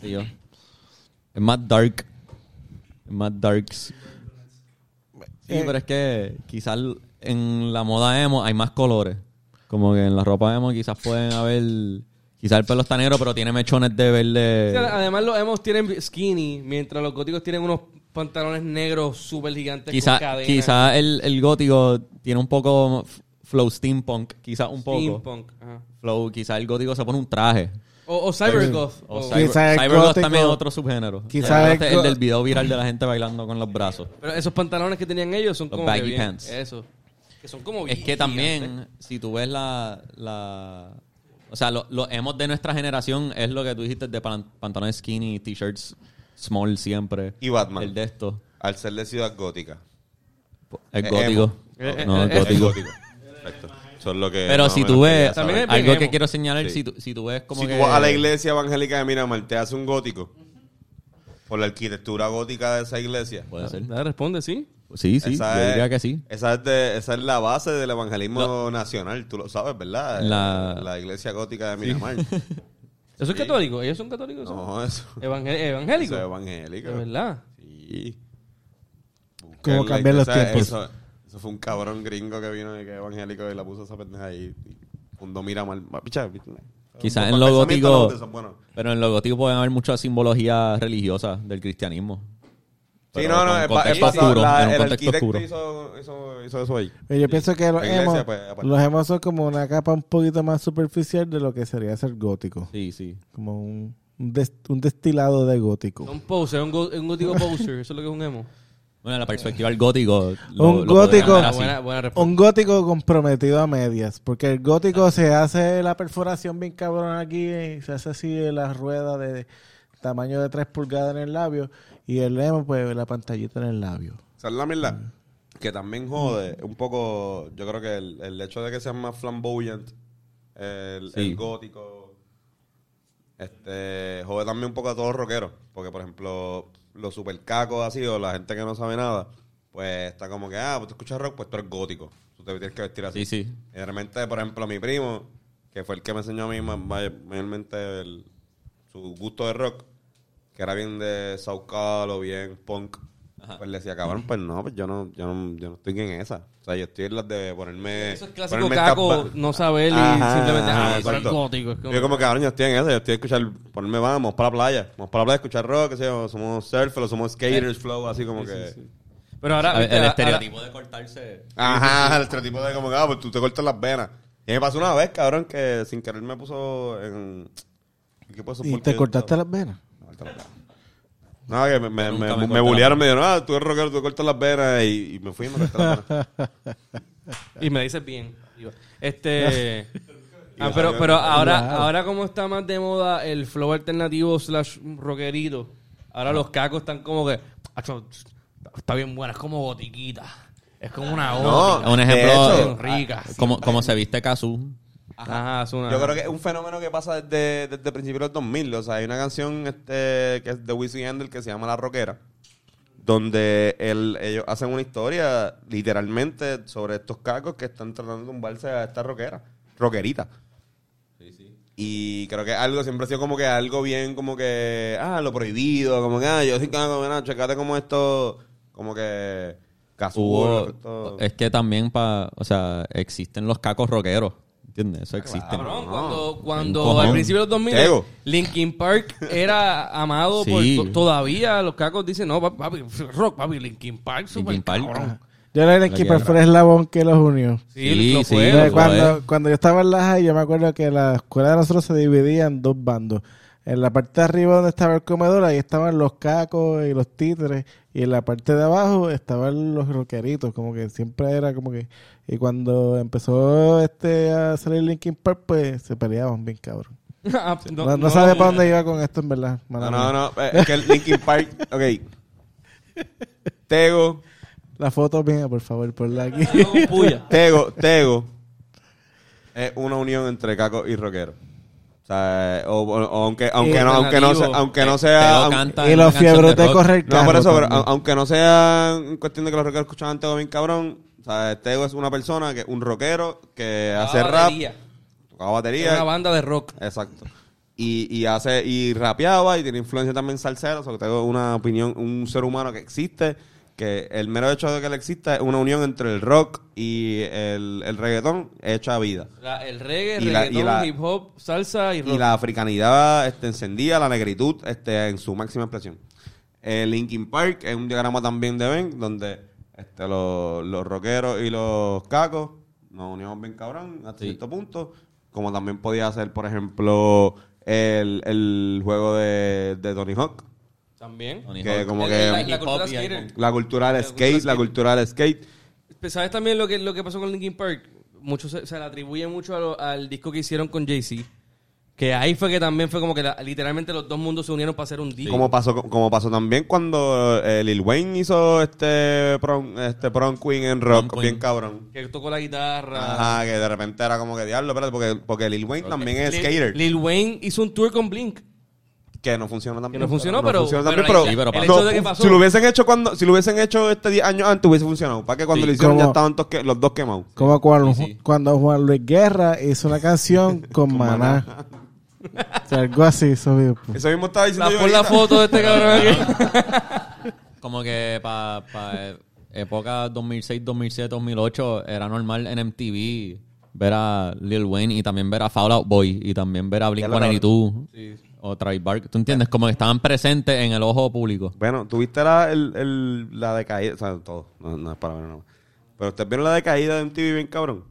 Sí, yo. Es más dark. Más darks. Sí, Eh. pero es que quizás en la moda emo hay más colores. Como que en la ropa emo quizás pueden haber. Quizás el pelo está negro, pero tiene mechones de Sí, verde. además los emos tienen skinny, mientras los góticos tienen unos pantalones negros súper gigantes Quizás con cadenas. quizá el, el gótico tiene un poco flow steampunk. Quizás un poco. Steampunk. ajá. Flow, quizás el gótico se pone un traje. O, o cybergoth. O o- cyber, cybergoth también es otro subgénero. quizá Cybergoth el es el del video viral de la gente bailando con los brazos. Pero esos pantalones que tenían ellos son Los como que baggy bien- pants. Eso. Que son como Es que gigantes. también, si tú ves la... la o sea, lo- los emos de nuestra generación es lo que tú dijiste de pan- pantalones skinny, t-shirts small siempre. Y Batman. El de esto. Al ser de ciudad gótica. Eh, gótico. emo. No, Eh, eh, Es gótico. Perfecto. Eso es lo que. Pero si tú ves... También Algo que quiero señalar, Sí. si, tú, si tú ves como si que... tú vas a la iglesia evangélica de Miramar, te hace un gótico. Por la arquitectura gótica de esa iglesia. Puede ser. Dale, responde, sí. Sí, sí, Esa yo es- diría que sí. Esa es, de- esa es la base del evangelismo nacional, tú lo sabes, ¿verdad? La- La, iglesia gótica de Miramar. ¿Eso es católico? ¿Ellos son católicos? No, eso, Evangé- eso ¿Evangélicos? es evangélico. De verdad. Sí. Cómo cambian los tiempos. Eso, eso fue un cabrón gringo que vino y que evangélico y la puso esa pendeja ahí. Y fundó Miramar. Picha. Quizás en lo pensamiento gótico... de esos, bueno. Pero en lo gótico pueden haber mucha simbología religiosa del cristianismo. Sí, Pero no, no, es, oscuro, la- en un el contexto arquitecto oscuro. hizo, hizo, hizo eso ahí. Pero yo pienso que los emos, pues, aparte. los emos son como una capa un poquito más superficial de lo que sería ser gótico. Sí, sí. Como un, un, des- un destilado de gótico. Un poser, un, go- un gótico poser. Eso es lo que es un emo. Bueno, la perspectiva del gótico. Un lo gótico- buena, buena. Un gótico comprometido a medias. Porque el gótico se hace la perforación bien cabrón aquí y se hace así la rueda de tamaño de 3 pulgadas en el labio. Y el emo, pues la pantallita en el labio. ¿Sabes la verdad? Que también jode un poco, yo creo que el, el hecho de que sean más flamboyant, el, Sí. el gótico, este, jode también un poco a todos los rockeros. Porque, por ejemplo, los supercacos así, o la gente que no sabe nada, pues está como que, ah, pues tú escuchas rock, pues tú eres gótico. Tú te tienes que vestir así. Sí, sí. Y de repente, por ejemplo, mi primo, que fue el que me enseñó a mí ma- ma- mayormente el- su gusto de rock, que era bien de Saucal o bien punk, pues le decía, cabrón, pues no, pues yo no, yo no, yo no estoy en esa. O sea, yo estoy en las de ponerme... Eso es clásico caco, no saber y Ajá, simplemente, ajá, ah, tú eres exacto. gótico. Es como- Yo como cabrón, yo estoy en esa, yo estoy a escuchar, ponerme, vamos para la playa, vamos para la playa a escuchar rock, que yo, somos surfers, somos skaters, flow, así como que... Pero ahora, ver, el ahora- estereotipo de cortarse. Ajá, el estereotipo de como que, ah, pues tú te cortas las venas. Y me pasó una vez, cabrón, que sin querer me puso en... ¿Qué puso? ¿Y te cortaste las venas? No, corta las venas. No, que me, me, me, me me bullearon, me dijeron, ah, tú eres rockero, tú te cortas las venas, y, y me fui y me corté las venas. Y me dices bien. Este. ah, pero, pero ahora, ahora como está más de moda el flow alternativo slash rockerito, ahora los cacos están como que. "Acho, está bien buena, es como botiquita. Es como una No. Un ejemplo, hecho, rica. como, como se viste Kazu. Ajá. Yo creo que es un fenómeno que pasa desde, desde principios de los 2000. O sea, hay una canción este, que es de Wisin y Yandel que se llama La Roquera, donde el- ellos hacen una historia literalmente sobre estos cacos que están tratando de tumbarse a esta roquera, roquerita. Y creo que algo siempre ha sido como que algo bien, como que, ah, lo prohibido, como que, ah, yo soy caco, mira, checate como esto, como que, Hubo, casual. es que también pa, o sea, existen los cacos rockeros, ¿entiendes? Eso existe. Cabrón, No. cuando, cuando al principio de los 2000 Tego. Linkin Park era amado Sí. por to- todavía los cacos dicen no papi, papi, rock papi Linkin Park super Linkin Park. cabrón. Yo era el equipo guerra. fue el eslabón que los unió. sí, Sí, lo sí, fue, lo lo De fue. cuando, cuando yo estaba en la high, yo me acuerdo que la escuela de nosotros se dividía en dos bandos. En la parte de arriba donde estaba el comedor, ahí estaban los cacos y los títeres. Y en la parte de abajo estaban los rockeritos, como que siempre era como que... Y cuando empezó este a salir Linkin Park, pues se peleaban bien cabrón. Ah, No, no, sabía para dónde iba con esto, en verdad. No, no, no, eh, es que el Linkin Park, ok. Tego, La foto mía, por favor, ponla aquí. Tego, Tego es una unión entre Caco y Rockero. O sea, o, aunque, aunque, no, aunque no sea, aunque no sea, aunque- y los fiebros de correr no, por eso, pero, aunque no sea cuestión de que los rockeros escuchaban Tego bien cabrón, o sea, Tego es una persona que, un rockero que hace rap, batería. tocaba Era batería, una banda de rock. Exacto. Y, y hace y rapeaba y tiene influencia también salsera, o sea, que tengo una opinión, un ser humano que existe, que el mero hecho de que él exista es una unión entre el rock y el, el reggaetón hecha vida. La- el reggae, Y la- y reggaetón, la- hip hop, salsa y rock. Y la africanidad este, encendía, la negritud este, en su máxima expresión. El Linkin Park es un diagrama también de Ben, donde este, los, los rockeros y los cacos nos unimos bien cabrón hasta Sí. cierto punto. Como también podía ser, por ejemplo, el, el juego de, de Tony Hawk. También. Que como El- que- la, la cultura skater. La cultura del skate, la cultura del skate. Pues, ¿Sabes también lo que, lo que pasó con Linkin Park? Mucho se, se le atribuye mucho lo- al disco que hicieron con Jay-Z. Que ahí fue que también fue como que la- literalmente los dos mundos se unieron para hacer un disco. Como pasó, como pasó también cuando eh, Lil Wayne hizo este prom, este prom queen en rock, Prom bien queen. cabrón. Que tocó la guitarra. Ajá, que de repente era como que diablo, espérate, porque, porque Lil Wayne también es Lil- skater. Lil Wayne hizo un tour con Blink. Que no funcionó también. Que no funcionó, pero- funcionó pero también, pero, ahí- Sí, pero el pasó. hecho de que pasó. si lo hubiesen hecho cuando, si lo hubiesen hecho este 10 años antes hubiese funcionado. Para que cuando Sí. lo hicieron ya estaban los dos quemados. Como cuando, Sí, sí. cuando Juan Luis Guerra hizo una canción con Maná. O sea, algo así, eso mismo. Eso mismo estaba diciendo La, yo la foto de este cabrón aquí. Como que para época 2006, 2007, 2008 era normal en MTV ver a Lil Wayne y también ver a Fall Out Boy y también ver a Ya lo Blink-182 o Travis Barker. ¿Tú entiendes? Como que estaban presentes en el ojo público. Bueno, tuviste la, el, el- la decaída, o sea, todo, no, no es para ver nada más. Pero ustedes vieron la decaída de MTV bien cabrón.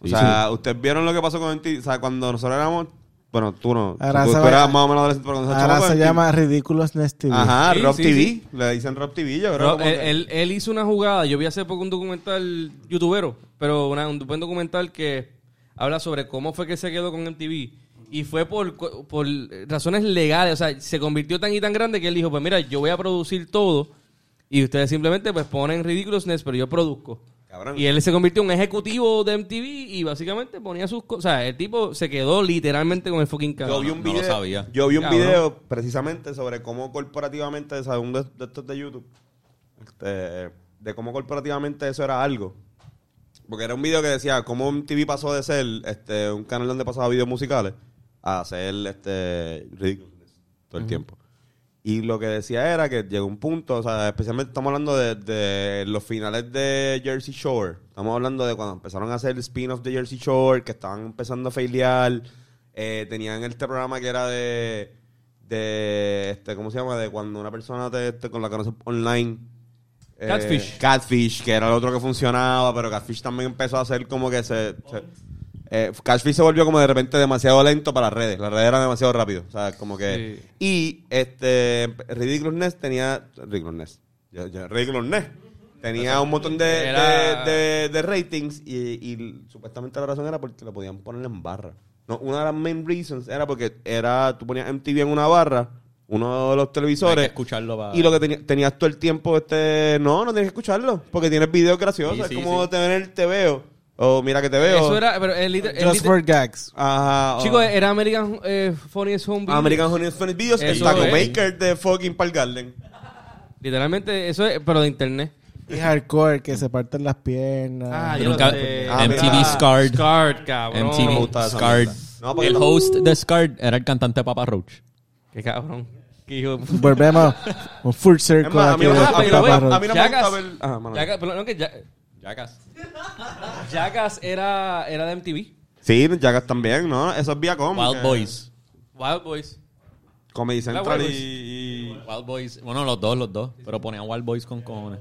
O Sí, sea, ustedes vieron lo que pasó con MTV, o sea, cuando nosotros éramos, bueno, tú no, Ahora tú, se tú va- eras más o menos adolescente, pero cuando nosotros Ahora éramos se llama Ridiculous TV. Ajá, Sí, Rob sí, TV, sí. le dicen Rob TV, yo creo No, como él, que- él- él hizo una jugada. Yo vi hace poco un documental youtubero, pero una- un buen documental que habla sobre cómo fue que se quedó con MTV. Y fue por, por razones legales. O sea, se convirtió tan y tan grande que él dijo, pues mira, yo voy a producir todo. Y ustedes simplemente pues ponen Ridiculousness, pero yo produzco. Cabrón. Y él se convirtió en un ejecutivo de MTV y básicamente ponía sus cosas. O sea, el tipo se quedó literalmente con el fucking Yo canal. vi un no lo video, sabía. yo vi un Cabrón. video precisamente sobre cómo corporativamente, ¿sabes? Un de, de estos de YouTube, este, de cómo corporativamente eso era algo. Porque era un video que decía cómo MTV pasó de ser este, un canal donde pasaba videos musicales a ser este, ridiculous todo el tiempo. Y lo que decía era que llegó un punto, o sea, especialmente estamos hablando de, de los finales de Jersey Shore. Estamos hablando de cuando empezaron a hacer el spin-off de Jersey Shore, que estaban empezando a failear. Eh, tenían este programa que era de, de este, ¿cómo se llama? De cuando una persona te, te- con la conoces online. eh, Catfish. Catfish, que era el otro que funcionaba, pero Catfish también empezó a hacer como que se... se- eh, se volvió como de repente demasiado lento para las redes. Las redes eran demasiado rápido. O sea, como que... Y este Ridiculousness tenía... Ridiculousness. Ya, ya, Ridiculousness. Tenía un montón de, Era- de, de- de ratings y, y supuestamente la razón era porque lo podían poner en barra. No, una de las main reasons era porque era tú ponías MTV en una barra uno de los Hay televisores. que escucharlo para... Y lo que tenía- tenías todo el tiempo, este, no, no tienes que escucharlo, porque tienes videos graciosos, Sí, es como sí. tener el te o mira que te veo. Eso era, pero el, liter- el Just liter- for gags. Ajá, o- Chicos, era American eh, Funniest Home Videos. American Honey Funny Videos, el Taco es. Maker de fucking Park Garden. Literalmente, eso es, pero de internet. Y hardcore, que se parten las piernas. Ah, Yo nunca-. Ah, MTV. Scarred. Scarred, cabrón. MTV Scarred. mierda. No, porque el host de Scarred era el cantante Papa Roach. Qué cabrón. Qué hijo de puta. Volvemos un full circle más, a mí aquí no me- a mí no Papa me- a Roach. mí no me gusta ver... Jackass, Jackass. Era, era de MTV. Sí, Jackass también, ¿no? Eso es Viacom. Wild que- Boys. Wild Boys. Comedy Central Wild y, y- Wild Boys. Bueno, los dos, los dos. Pero ponían Wild Boys con cojones.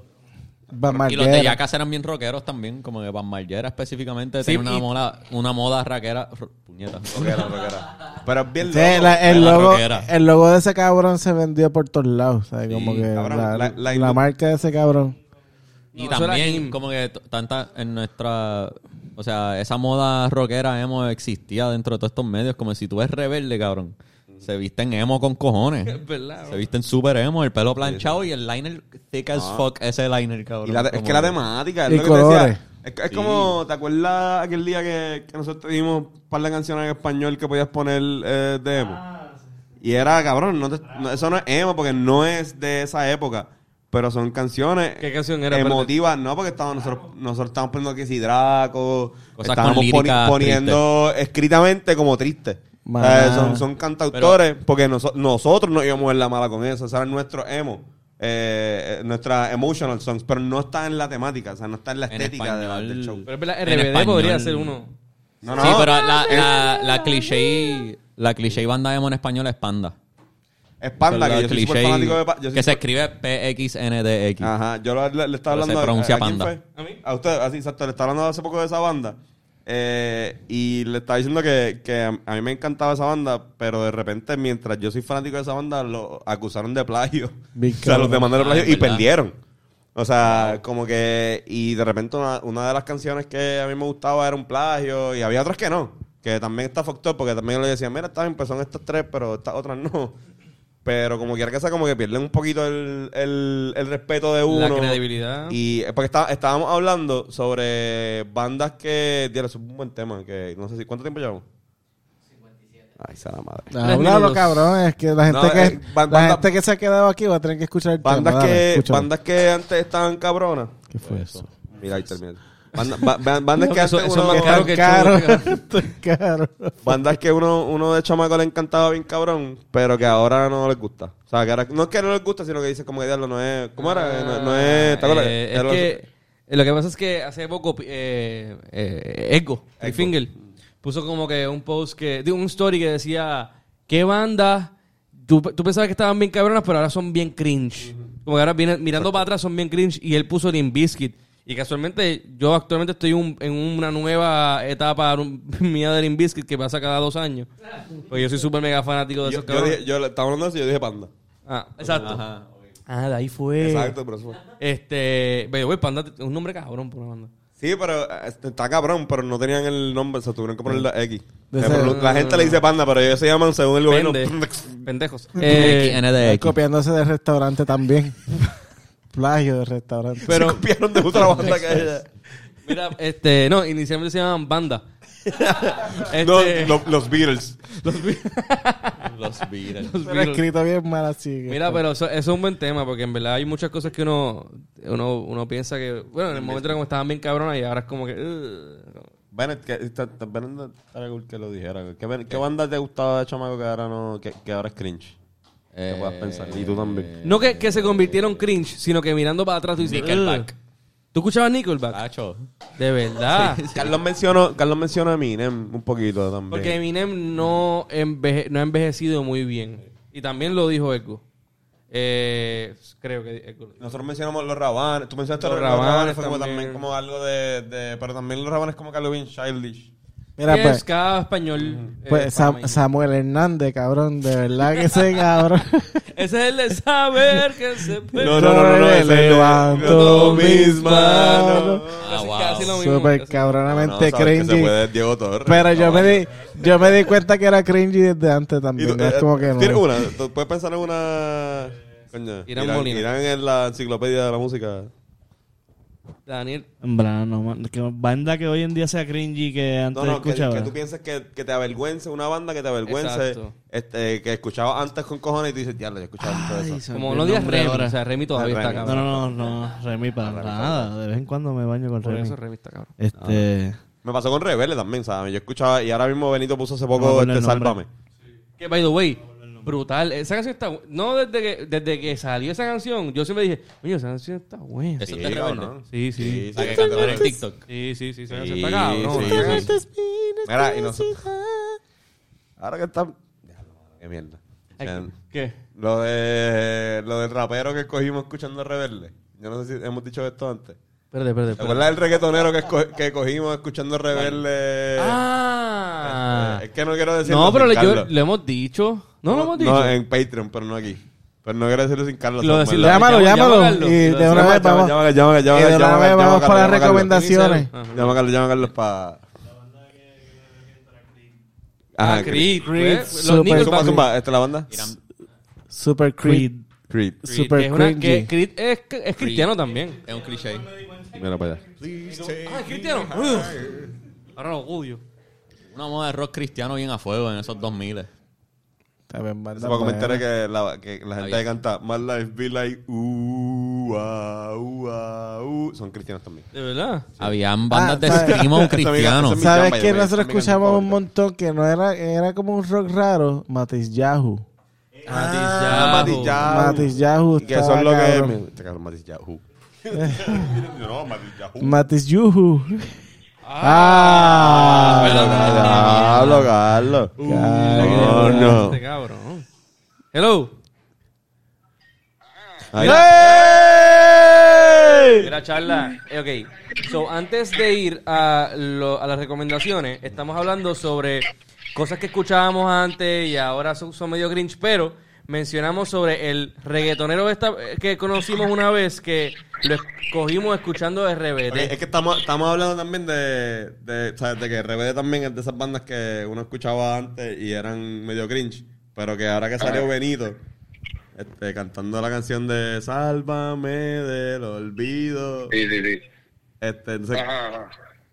Van Y los de Margera. Jackass eran bien rockeros también. Como que Van Margera específicamente Sí, tenía una y- moda, una moda raquera. Puñeta. Rockera, rockera. Pero es bien Sí, loco. la- el, logo, rockera. el logo de ese cabrón se vendió por todos lados. ¿sabes? Como que cabrón, la, la- la la indu- marca de ese cabrón. Y No, también, como que tanta en nuestra. O sea, esa moda rockera emo existía dentro de todos estos medios. Como si tú ves rebelde, cabrón. Se visten emo con cojones. Es verdad. Se visten súper emo, el pelo planchado y el liner thick as fuck. Ese liner, cabrón. Y la- es que la temática, es Y lo que te decía. colores. Es, es como, ¿te acuerdas aquel día que, que nosotros te dimos un par de canciones en español que podías poner eh, de emo? Y era, cabrón, no te- no- eso no es emo porque no es de esa época. Pero son canciones ¿Qué canción era? emotivas, no, porque estábamos, nosotros, nosotros estábamos poniendo que si Draco, Cosas estábamos poniendo escritamente como triste. O sea, son, son cantautores, porque noso- nosotros no íbamos en la mala con eso, esos eran nuestros emo, eh, eh, nuestras emotional songs, pero no está en la temática, o sea, no está en la En estética de la- del show. Pero es verdad, En RBD español. podría ser uno. No, no, Sí, pero la, la, la cliché. La cliché banda emo en español es Panda. Es Panda, que yo soy súper fanático de Pa- yo soy Que se escribe PXNDX. Ajá, yo lo- le, le estaba Pero se hablando pronuncia a, quién Panda. fue? ¿A mí? A usted, así, exacto. Le estaba hablando hace poco de esa banda. eh, y le estaba diciendo que, que a, mí me encantaba esa banda, pero de repente, mientras yo soy fanático de esa banda, lo acusaron de plagio. Big o sea, los demandaron de Ah, plagio y verdad. perdieron. O sea, como que. Y de repente, una, una de las canciones que a mí me gustaba era un plagio, y había otras que no. Que también está fucked up, porque también le decían, mira, pues son estas tres, pero estas otras no. Pero como quiera que sea, como que pierden un poquito el, el, el respeto de uno. La credibilidad. Y porque está- estábamos hablando sobre bandas que. Dios, es un buen tema. Que no sé si. ¿Cuánto tiempo llevamos? 57. Ay, esa la madre. Minutos. cabrón. Es que la gente, No, que, eh, la banda- gente que se ha quedado aquí va a tener que escuchar el Bandas tema. Que, bandas que antes estaban cabronas. ¿Qué fue eso? Mira, ahí termina. Banda- ba- ba- bandas No, que eso- es uno- más caro que el Caro. show. Esto es caro. bandas que uno, uno de chamaco le encantaba bien cabrón, pero que ahora no les gusta. O sea, que ahora, no es que no les gusta, sino que dice como que diablo no es. ¿Cómo era? No, no es. ¿te acuerdas? Eh, es lo- que lo que pasa es que hace poco eh, eh, Ego, Ego. Finger, puso como que un post que, digo, un story que decía, ¿qué banda? Tú, tú pensabas que estaban bien cabronas, pero ahora son bien cringe. Como que ahora vienen, mirando para atrás son bien cringe y él puso Limp Bizkit. Y casualmente yo actualmente estoy un- en una nueva etapa mía de Limp Bizkit que pasa cada dos años. Pues yo soy súper mega fanático de Yo, esos yo, cabrones. dije- yo le- estaba hablando de eso y yo dije panda. Ah, exacto. Ajá. Ah, de ahí fue. Exacto, pero eso fue. Este, pero güey, Panda es un nombre cabrón por una banda. Sí, pero este, está cabrón, pero no tenían el nombre, se tuvieron que poner la X. La gente le dice panda, pero ellos se llaman según el gobierno. Pende- pendejos. Eh. Copiándose del restaurante también. Plagio de restaurante. pero, se copiaron de otra banda que ella. mira, este, no, inicialmente se llamaban Banda. No, Este, lo- los Beatles. Los Beatles. Pero escrito bien mal así. que- Mira, pero eso, eso es un buen tema porque en verdad hay muchas cosas que uno, uno, uno piensa que, bueno, en el momento era como estaban bien cabronas y ahora es como que... "Ugh". Bennett, que, está- está- Bennett estaría cool que lo dijera. ¿Qué, qué banda te gustaba de chamaco que ahora, no, que, que ahora es cringe? Que puedas pensar. Y tú también. No que, que se convirtieron cringe, sino que mirando para atrás tú dices... Nickelback. "Ugh". ¿Tú escuchabas Nickelback? Tacho. De verdad. Carlos mencionó, Carlos mencionó a Eminem un poquito también. Porque Eminem no, enveje- no ha envejecido muy bien. Y también lo dijo Echo. Eh, creo que Echo. Nosotros mencionamos los rabanes. Tú mencionaste Los los, rabanes. Rabanes fue como también. también como algo de, de- Pero también los rabanes como que algo bien childish. Mira, ¿Qué pues, es cada español? eh, pues Sam-? Samuel Hernández, cabrón, de verdad que ese cabrón. Ese es el de saber que se No, no, no, no, no, ese es de- Levanto mis manos. Ah, wow. Casi lo mismo. Súper Casi- cabronamente No, sabes que se cringy. puede Diego Torres. Pero yo No, me, di, yo me di cuenta que era cringy desde antes también. tú, no es eh, como que ¿Tienes no. una? ¿Tú puedes pensar en una... Coño, Irán Molina. Irán en la enciclopedia de la música. Daniel. En verdad, no, man. Que banda que hoy en día sea cringy que antes No, no, que, escuchaba. que tú pienses que, que te avergüence, una banda que te avergüence, Exacto. este, que escuchaba antes con cojones y tú dices, diablo, yo escuchaba mucho Ay, eso. se me Como no digas Remy. ahora. O sea, Remy todavía Ah, está Remy. No, cabrón. no, no, no, Remy para nada. De vez en cuando me baño con Por Remy. eso Remy está cabrón. Este, Me pasó con Rebelde también, ¿sabes? Yo escuchaba, y ahora mismo Benito puso hace No poco acuerdo este. Sálvame. Que, by the way, brutal. Esa canción está... No, desde que, desde que salió esa canción, yo siempre dije, oye, esa canción está buena. Eso Sí, es de rebelde. cabrón. Sí, sí. Sí, La sí, que sí, cantaban en sí. TikTok. Sí, sí, sí. Esa Sí, canción está cabrón. sí, sí. canción- Mira, y nosotros... Ahora que está... Qué mierda. O sea, ¿Qué? Lo de lo del rapero que escogimos escuchando Rebelde. Yo no sé si hemos dicho esto antes. Espérate, espérate, ¿Te acuerdas del reggaetonero que, esco- que cogimos escuchando Rebelde? Ah. Eh, es que no quiero decirlo No, pero sin le, yo- Carlos. le hemos dicho. No, lo hemos dicho. No, en Patreon, pero no aquí. Pero no quiero decirlo sin Carlos. Lo decirlo- Llámalo, Llama- llámalo. Y de una vez vamos. llama, llama, llama, Y de una llama, vez llama, vamos Carlos, por las llama, Carlos. recomendaciones. Ajá. Llama a Carlos, llama a Carlos para... Ah, Creed. Creed, pues, Los super- Nickelback. Zumba, zumba. ¿Esta es la banda? Super Creed. Creed. Creed, Super que es, una- que cringy. Creed es, es cristiano también. Es un cliché. Mira para allá. Ah, cristiano. Ugh. Ahora lo odio. Una moda de rock cristiano bien a fuego en esos 2000. También banda Eso para comentar que la, que la gente que canta My life be like uh, ah, uh, ah, uh", son cristianos también. De verdad. Habían bandas de ¿sabes? screamo cristianos. ¿Sabes que nosotros escuchamos es un montón que no era era como un rock raro? Matis Yahoo. Ah, Matis Yahoo. Matis Yahoo que es lo que... Este Matis Yahoo. No, Matis Yahoo. Matis Yuhu. Ah. Diablo, Carlos. No, no. Este cabrón. Hello. Ahí. Mira, charla. Eh, ok. So, antes de ir a, lo- a las recomendaciones, estamos hablando sobre cosas que escuchábamos antes y ahora son, son medio cringe, pero mencionamos sobre el reggaetonero esta, que conocimos una vez que lo escogimos escuchando de RBD. Es que estamos, estamos hablando también de, de, ¿sabes? de que RBD también es de esas bandas que uno escuchaba antes y eran medio cringe, pero que ahora que salió Benito, este, cantando la canción de Sálvame del olvido, Sí, sí, sí. este, entonces Ajá, ajá.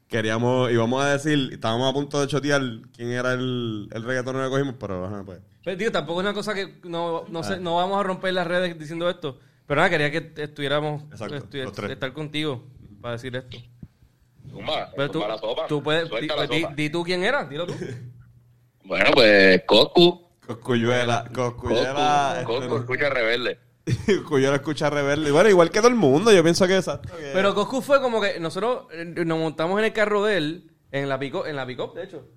queríamos, íbamos a decir, estábamos a punto de chotear quién era el, el reggaetonero que cogimos, pero ajá, pues. Pero, tío, tampoco es una cosa que no, no, sé, no vamos a romper las redes diciendo esto. Pero nada, quería que estuviéramos, Exacto, estu- los tres. estar contigo para decir esto. Zumba, Pero tú, la sopa. tú puedes, di, la di- sopa. di tú quién era, dilo tú. Bueno, pues Coscu. Coscuyuela, Coscuyuela, Coscu, Coscu escucha rebelde. este, Coscuyuela escucha rebelde. Bueno, igual que todo el mundo, yo pienso que exacto. Pero Coscu fue como que nosotros eh, nos montamos en el carro de él, en la pico, en la pick de hecho.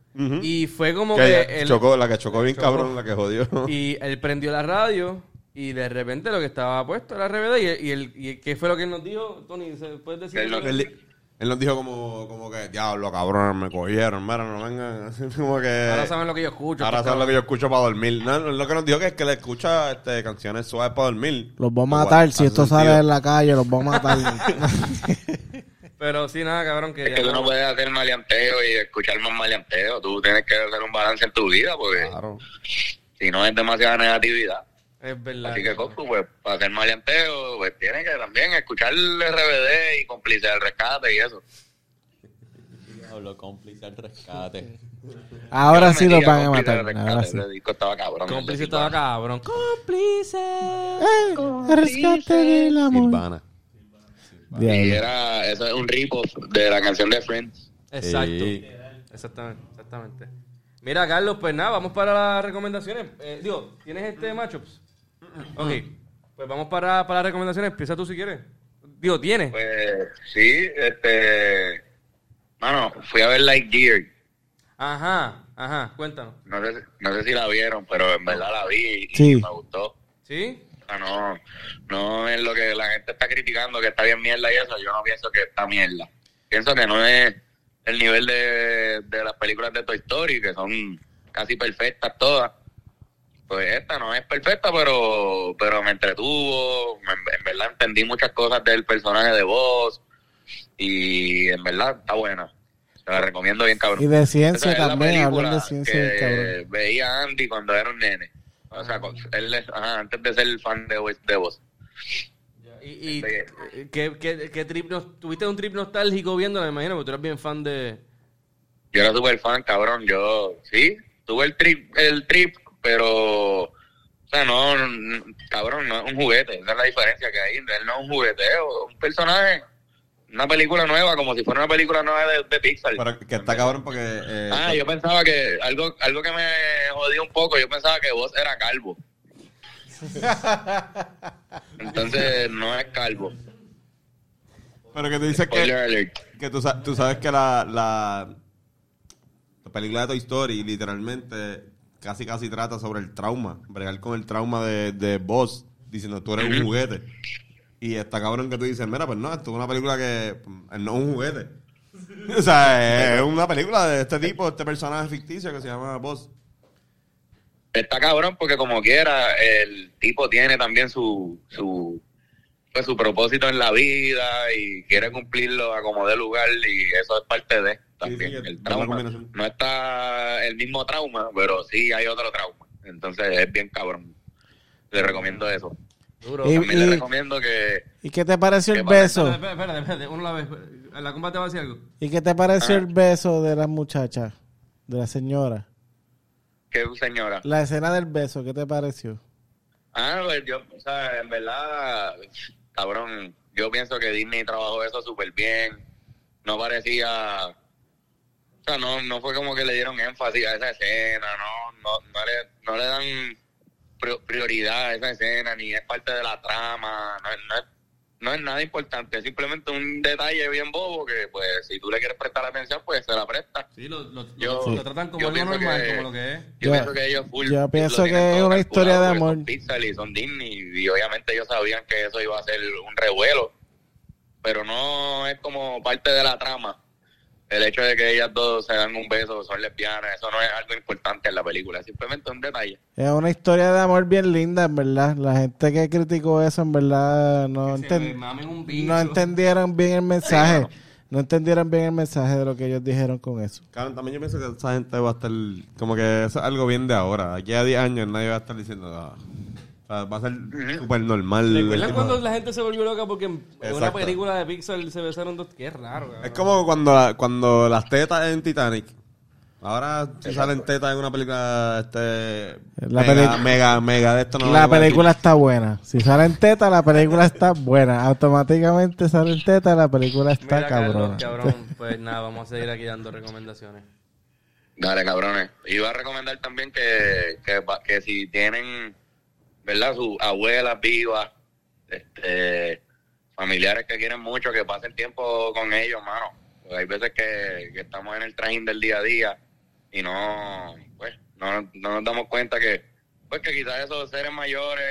Y fue como que que, él, chocó, la que chocó bien chocó. cabrón, la que jodió. y él prendió la radio y de repente lo que estaba puesto era RBD y, y, el, y ¿qué fue lo que él nos dijo, Tony? ¿se ¿Puedes decir? Él Él, él nos dijo como, como que, diablo, cabrón, me cogieron, mira, no vengan. Así como que... Ahora saben lo que yo escucho. Ahora estos saben lo que yo escucho para dormir. No, lo que nos dijo que es que le escucha este, canciones suaves para dormir. Los vamos a matar. Si esto sale en la calle, los vamos a matar. Pero sí, nada, cabrón, que Es que tú no puedes hacer maleanteo y escuchar más maleanteo. Tú tienes que hacer un balance en tu vida porque Claro. si no es demasiada negatividad. Es verdad. Así que Coscu, pues, para hacer maleanteo, pues tiene que también escuchar el RBD y cómplice del rescate y eso. Diablo, cómplice al rescate. Ahora sí los van a Cómplice matar. del Ahora sí. Estaba cabrón. Cómplice estaba cabrón. Eh, el rescate del amor. Silvana. Y era, eso es un rip-off de la canción de Friends. Exacto. Sí. Exactamente, exactamente. Mira, Carlos, pues nada, vamos para las recomendaciones. Eh, digo, ¿tienes este matchups? Ok, pues vamos para, para las recomendaciones. Empieza tú si quieres. Digo, ¿tienes? Pues sí, este. Mano, fui a ver Lightyear. Ajá, ajá, cuéntanos. No sé, no sé si la vieron, pero en verdad la vi y Sí. me gustó. ¿Sí? Sea, no, no es lo que la gente está criticando, que está bien mierda y eso. Yo no pienso que está mierda. Pienso que no es el nivel de, de las películas de Toy Story, que son casi perfectas todas. Pues esta no es perfecta, pero pero me entretuvo. me- en verdad entendí muchas cosas del personaje de Voz. Y en verdad está buena. Se la recomiendo bien, cabrón. Y de ciencia Esa también, película hablan de ciencia que bien cabrón. veía Andy cuando era un nene. O sea, él, es- ajá, antes de ser fan de, de Voz. ¿Y, y ¿qué, qué, qué trip tuviste un trip nostálgico viéndola, me imagino, porque tú eres bien fan de... Yo era súper fan, cabrón. Yo, sí, tuve el trip, el trip, pero, o sea, no, no, cabrón, no es un juguete. Esa es la diferencia que hay. Él no es un jugueteo, un personaje, una película nueva, como si fuera una película nueva de, de Pixar. Pero que está cabrón porque... eh, Ah, yo pensaba que algo, algo que me jodía un poco, yo pensaba que vos era calvo. Entonces, no es calvo. Pero que tú dices que, que tú, tú sabes que la, la, la película de Toy Story literalmente casi casi trata sobre el trauma, bregar con el trauma de, de Buzz, diciendo tú eres un juguete. Y está cabrón que tú dices, mira, pues no, esto es una película que mm, no es un juguete. O sea, es una película de este tipo, este personaje ficticio que se llama Buzz. Está cabrón porque como quiera, el tipo tiene también su, su, pues, su propósito en la vida y quiere cumplirlo a como de lugar y eso es parte de también. sí, el trauma. No está el mismo trauma, pero sí hay otro trauma. Entonces es bien cabrón. Le recomiendo eso. Duro. Y- También le y- recomiendo que... ¿Y qué te pareció el ¿Qué beso? Espérate, espérate, espérate, uno a la vez. ¿En la compa te va a decir algo? ¿Y qué te pareció Ah. el beso de la muchacha? De la señora. que señora? La escena del beso, ¿qué te pareció? Ah, pues yo, o sea, en verdad, cabrón, yo pienso que Disney trabajó eso súper bien. No parecía. O sea, no, no fue como que le dieron énfasis a esa escena, no, no, no, le, no le dan prioridad a esa escena, ni es parte de la trama, no, es- no es, no es nada importante, es simplemente un detalle bien bobo que, pues, si tú le quieres prestar atención, pues se la presta. Sí, lo, lo, Yo- lo, lo tratan como algo pienso normal, que- como lo que es. Yo Yo- pienso que ellos full yo pienso que es una historia de amor. Son Pixar y son Disney y obviamente ellos sabían que eso iba a ser un revuelo, pero no es como parte de la trama. El hecho de que ellas dos se dan un beso, son lesbianas, eso no es algo importante en la película, simplemente un detalle. Es una historia de amor bien linda, en verdad. La gente que criticó eso, en verdad, no, enten- no entendieron bien el mensaje. No entendieron bien el mensaje de lo que ellos dijeron con eso. Cabrón, también yo pienso que esa gente va a estar como que eso es algo bien de ahora. Aquí a 10 años nadie va a estar diciendo, ah. O sea, va a ser súper normal. ¿Recuerdan cuando la gente se volvió loca porque en una Exacto. película de Pixar se besaron dos? Qué raro, cabrón. Es como cuando, la- cuando las tetas en Titanic. Ahora si salen tetas en una película este La mega, peli- mega, mega de esto no la película está buena. Si salen tetas, la película está buena. Automáticamente salen tetas, la película está Mira, Carlos, cabrón. Pues nada, vamos a seguir aquí dando recomendaciones. Dale, cabrones. Iba a recomendar también que, que, que si tienen, ¿verdad? Sus abuelas vivas, este, familiares que quieren mucho, que pasen tiempo con ellos, mano. Porque hay veces que, que estamos en el trajín del día a día y no, pues, no, no nos damos cuenta que, pues, que quizás esos seres mayores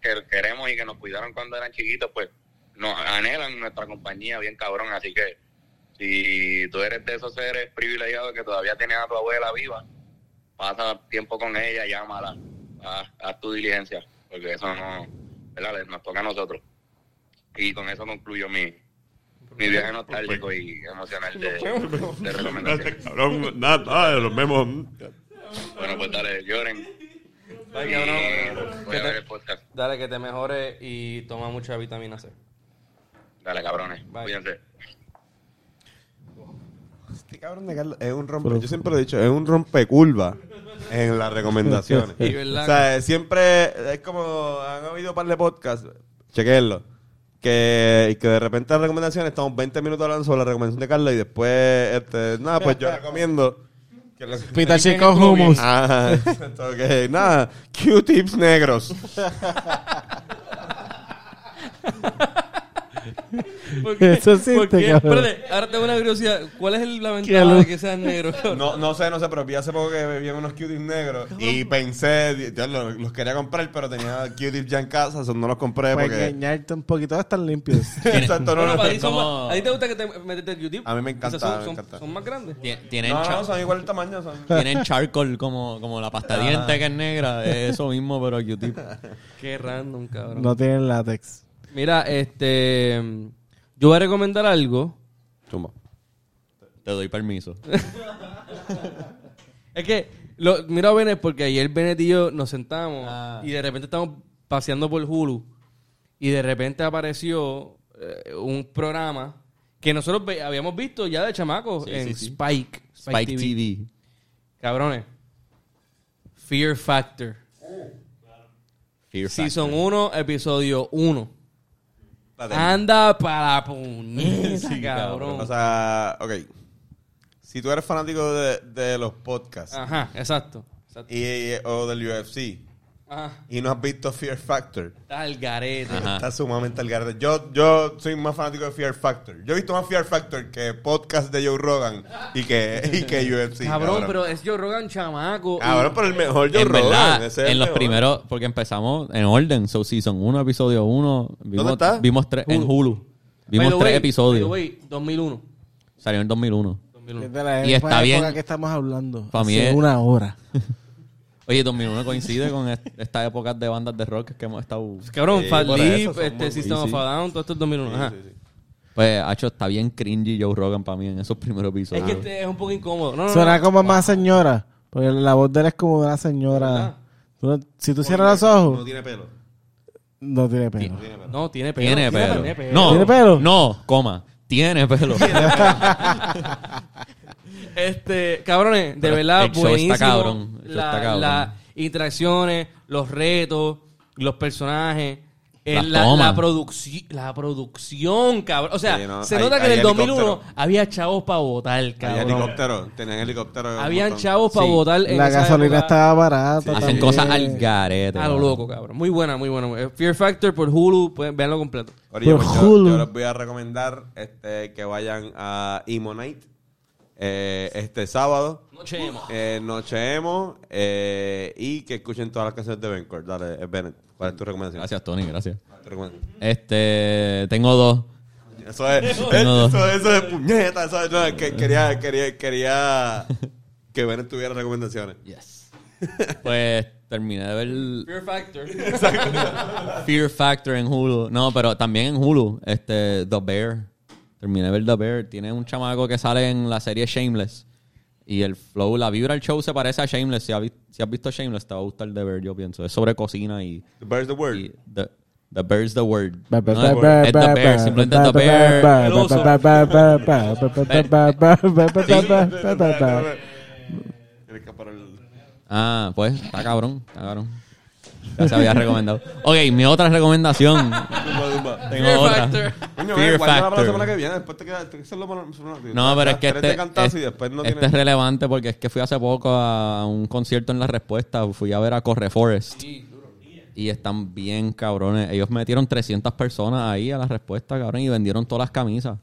que queremos y que nos cuidaron cuando eran chiquitos, pues, nos anhelan nuestra compañía bien cabrón. Así que, si tú eres de esos seres privilegiados que todavía tienes a tu abuela viva, pasa tiempo con ella, llámala, haz, haz tu diligencia, porque eso no, ¿verdad? Nos toca a nosotros. Y con eso concluyo mi, mi viaje nostálgico y emocional de, de recomendaciones. Cabrón, nada, nada, nos vemos. Bueno, pues dale, lloren. Cabrón. voy Que a ver te- el podcast. Dale, que te mejores y toma mucha vitamina C. Dale, cabrones. Bye. Cuídense. Este cabrón de Carlos es un rompe, yo siempre lo he dicho, es un rompecurva en las recomendaciones. Y verdad. o sea, siempre es como han habido un par de podcasts, chequenlo, que, que de repente las recomendaciones estamos 20 minutos hablando sobre la recomendación de Carlos y después, este, nada, pues yo recomiendo que Pita chico hummus. Ah, ok, nada, Q-tips negros. ¿Por qué? Eso existe, ¿Por qué? cabrón. Espérate, ahora tengo una curiosidad. ¿Cuál es el- la ¿Qué ventaja de que sean negros? No, no sé, no sé, pero vi hace poco que vi unos cuties negros y pensé, yo los, los quería comprar, pero tenía cuties ya en casa, eso no los compré Para porque... engañarte un poquito, están limpios. Exacto, no, Bueno, no, son más- ¿A ti te gusta que te metes el Q-tip? A mí me encanta, O sea, son, me son- encanta. son más grandes. Tien- Tienen, no, no, son igual el tamaño. Son... tienen charcoal como, como la pasta diente que es negra. Es eso mismo, pero Q-tip. Qué random, cabrón. no tienen látex. Mira, este... Yo voy a recomendar algo. Zumba. Te doy permiso. Es que, lo, mira a Bennett porque ayer Bennett y yo nos sentamos Ah. y de repente estamos paseando por Hulu y de repente apareció eh, un programa que nosotros ve- habíamos visto ya de chamacos Sí, en sí, sí. Spike. Spike TV. Cabrones. Fear Factor. Fear Season Factor. 1, episodio 1. Anda para la puñeta, Sí, cabrón. O sea, ok. Si tú eres fanático de, de los podcasts Ajá, exacto. exacto. y, o del UFC Ajá. y no has visto Fear Factor, Está el garete. Ajá. está sumamente al garete. Yo, yo soy más fanático de Fear Factor. Yo he visto más Fear Factor que podcast de Joe Rogan y que, y que UFC. cabrón, pero es Joe Rogan chamaco. y- Cabrón, pero el mejor Joe en Rogan. verdad, ese es en los mejor. primeros, porque empezamos en orden, so season 1, episodio 1, vimos, está? vimos tres, en Hulu, vimos tres episodios, by the way, 2001. salió en 2001. 2001. Es de la Y está bien. que estamos hablando. Es- una hora. Oye, 2001 coincide con est- esta época de bandas de rock que hemos estado... Cabrón, Sí, Fat Lip, este System of a Down, todo esto es 2001. Ajá. Sí, sí, sí. Pues, Hacho, está bien cringy Joe Rogan para mí en esos primeros Es episodios. que este es un poco incómodo. No, no, Suena no. como más señora. Porque la voz de él es como de una señora. No- si tú cierras los ojos, No tiene pelo. no tiene pelo. No, tiene pelo. Tiene pelo. Tiene pelo. No, ¿Tiene pelo? No, coma. Tiene pelo. Este, cabrones, de Pero verdad, el show está buenísimo. cabrón, el show La- está cabrón. Las interacciones, los retos, los personajes. Eh, la, la, producci- la producción, cabrón. O sea, Sí, no, se hay- nota que en el 2001 helicóptero. había chavos para votar, Había cabrón. helicóptero. Tenían helicóptero. Habían chavos para Sí. votar en La gasolina época. estaba barata. Hacen cosas al garete. A lo loco, cabrón. Muy buena, muy buena. Fear Factor por Hulu, pueden verlo completo. Oye, Por pues yo, Hulu. yo les voy a recomendar este, que vayan a Emo Night eh, este sábado. Noche emo. Eh, Noche Emo eh, y que escuchen todas las canciones de Bencore. Dale, Bennett, ¿cuál es tu recomendación? Gracias, Tony, gracias. Este, tengo dos. Eso es, Tengo eh, dos. eso, eso es puñeta. Eso es, no, que, quería, quería, quería que Bennett tuviera recomendaciones. Yes. Pues terminé de ver Fear Factor. Fear Factor en Hulu. No, pero también en Hulu, este, The Bear. Terminé de ver The Bear. Tiene un chamaco que sale en la serie Shameless. Y el flow, la vibra del show se parece a Shameless. Si has, si has visto Shameless, te va a gustar The Bear, yo pienso. Es sobre cocina y. The Bear's the Word. The, Bear's the Word. No, the Word. Es The Bear, simplemente The Bear. Ah, pues, está cabrón, está cabrón. Ya se había recomendado. Ok, mi otra recomendación. Tengo Fear otra. Factor. Coño, Fear guárdala para la Factor. semana que viene. Después te queda. te- eso lo ponen- No, pero es que este, es- y después no este tiene- es relevante porque es que fui hace poco a un concierto en La Respuesta. Fui a ver a Corre Forest. Y están bien cabrones. Ellos metieron 300 personas ahí a La Respuesta, cabrón, y vendieron todas las camisas.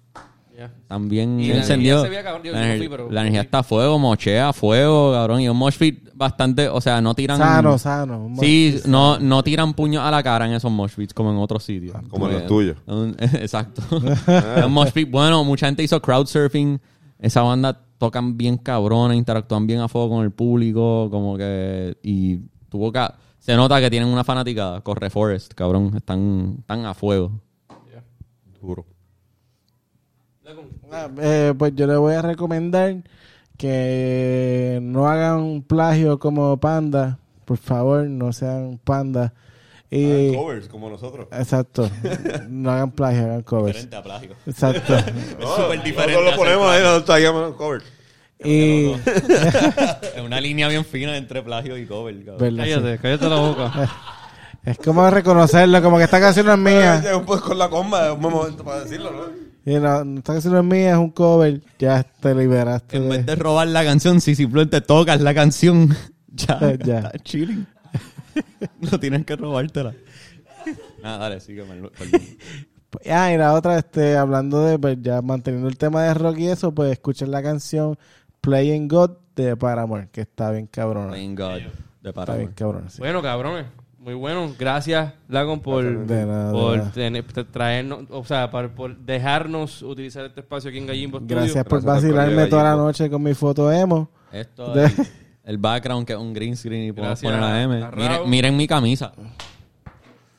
Bien Y la encendidos. energía se veía, cabrón. Yo- yo La, no ener- fui, pero- la energía está a fuego, mochea a fuego, cabrón. Y un mosh pit bastante, o sea, no tiran... Sano, sano. Sí, no, no tiran puños a la cara en esos mosh pits como en otros sitios. Como en los tuyos. exacto. un mosh pit, bueno, mucha gente hizo crowd surfing. Esa banda tocan bien cabrones, interactúan bien a fuego con el público, como que... Y tuvo que... Se nota que tienen una fanaticada. Corre Forest, cabrón. Están, están a fuego. Duro. Ah, eh, pues yo le voy a recomendar que no hagan plagio como panda. Por favor, no sean panda. Y, Covers, como nosotros. exacto. No hagan plagio, hagan covers. a plástico. Exacto. súper diferente. lo ponemos ahí, nos traíamos covers. Y Es una línea bien fina entre plagio y cover. Cállate, cállate la boca. Es como reconocerlo, como que esta canción no es mía. Llega un poco con la comba, es un buen momento para decirlo, ¿no? Y no, esta canción no es mía, es un cover. Ya te liberaste. En de- vez de robar la canción, si simplemente tocas la canción, ya, Ya. está chilling. no tienes que robártela. Nada, dale, sígueme. Pues, ah, y la otra, este, hablando de, pues ya manteniendo el tema de rock y eso, pues escuchen la canción Playing God de Paramore, que está bien cabrón. Thank God. De Está Paramore. bien cabrón. sí. Bueno, cabrones. Muy bueno. Gracias, Lagon, por, De nada, de por nada. tener- tra- traernos, o sea, por, por dejarnos utilizar este espacio aquí en Gallimbo Studio. Gracias por Gracias vacilarme toda la noche con mi foto emo. Esto De- es el background que es un green screen y podemos Gracias poner la M. Miren, miren mi camisa.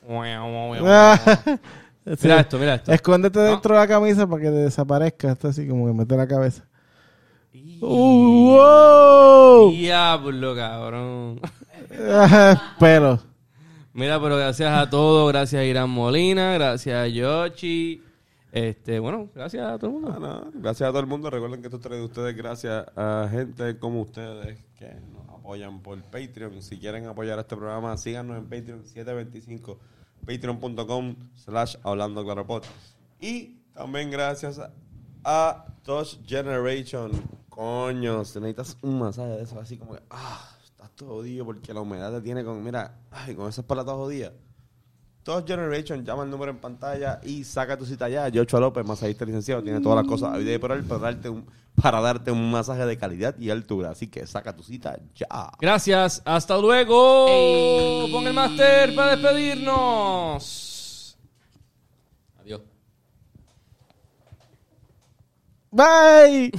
Mira esto, mira esto. Escóndete dentro de la camisa para que te desaparezca. Esto así como que mete la cabeza. Uh, ¡Wow! Diablo, cabrón. Pero, Mira, pero gracias a todos. Gracias a Irán Molina. Gracias a Yoshi. Este, bueno, gracias a todo el mundo. Ah, Gracias a todo el mundo. Recuerden que esto trae de ustedes gracias a gente como ustedes que nos apoyan por Patreon. Si quieren apoyar este programa, síganos en Patreon 725, patreon.com slash hablando claro. Y también gracias a, Touch Generation. Coño, si necesitas un masaje de eso, así como que, ah, jodido porque la humedad te tiene con, mira, ay, con esas palatas jodidas. Touch Generation, llama el número en pantalla y saca tu cita ya. Yocho López, masajista licenciado, tiene todas las cosas a vida y por él para darte, un, para darte un masaje de calidad y altura. Así que saca tu cita ya. Gracias. Hasta luego. Pon el máster para despedirnos. Adiós. bye.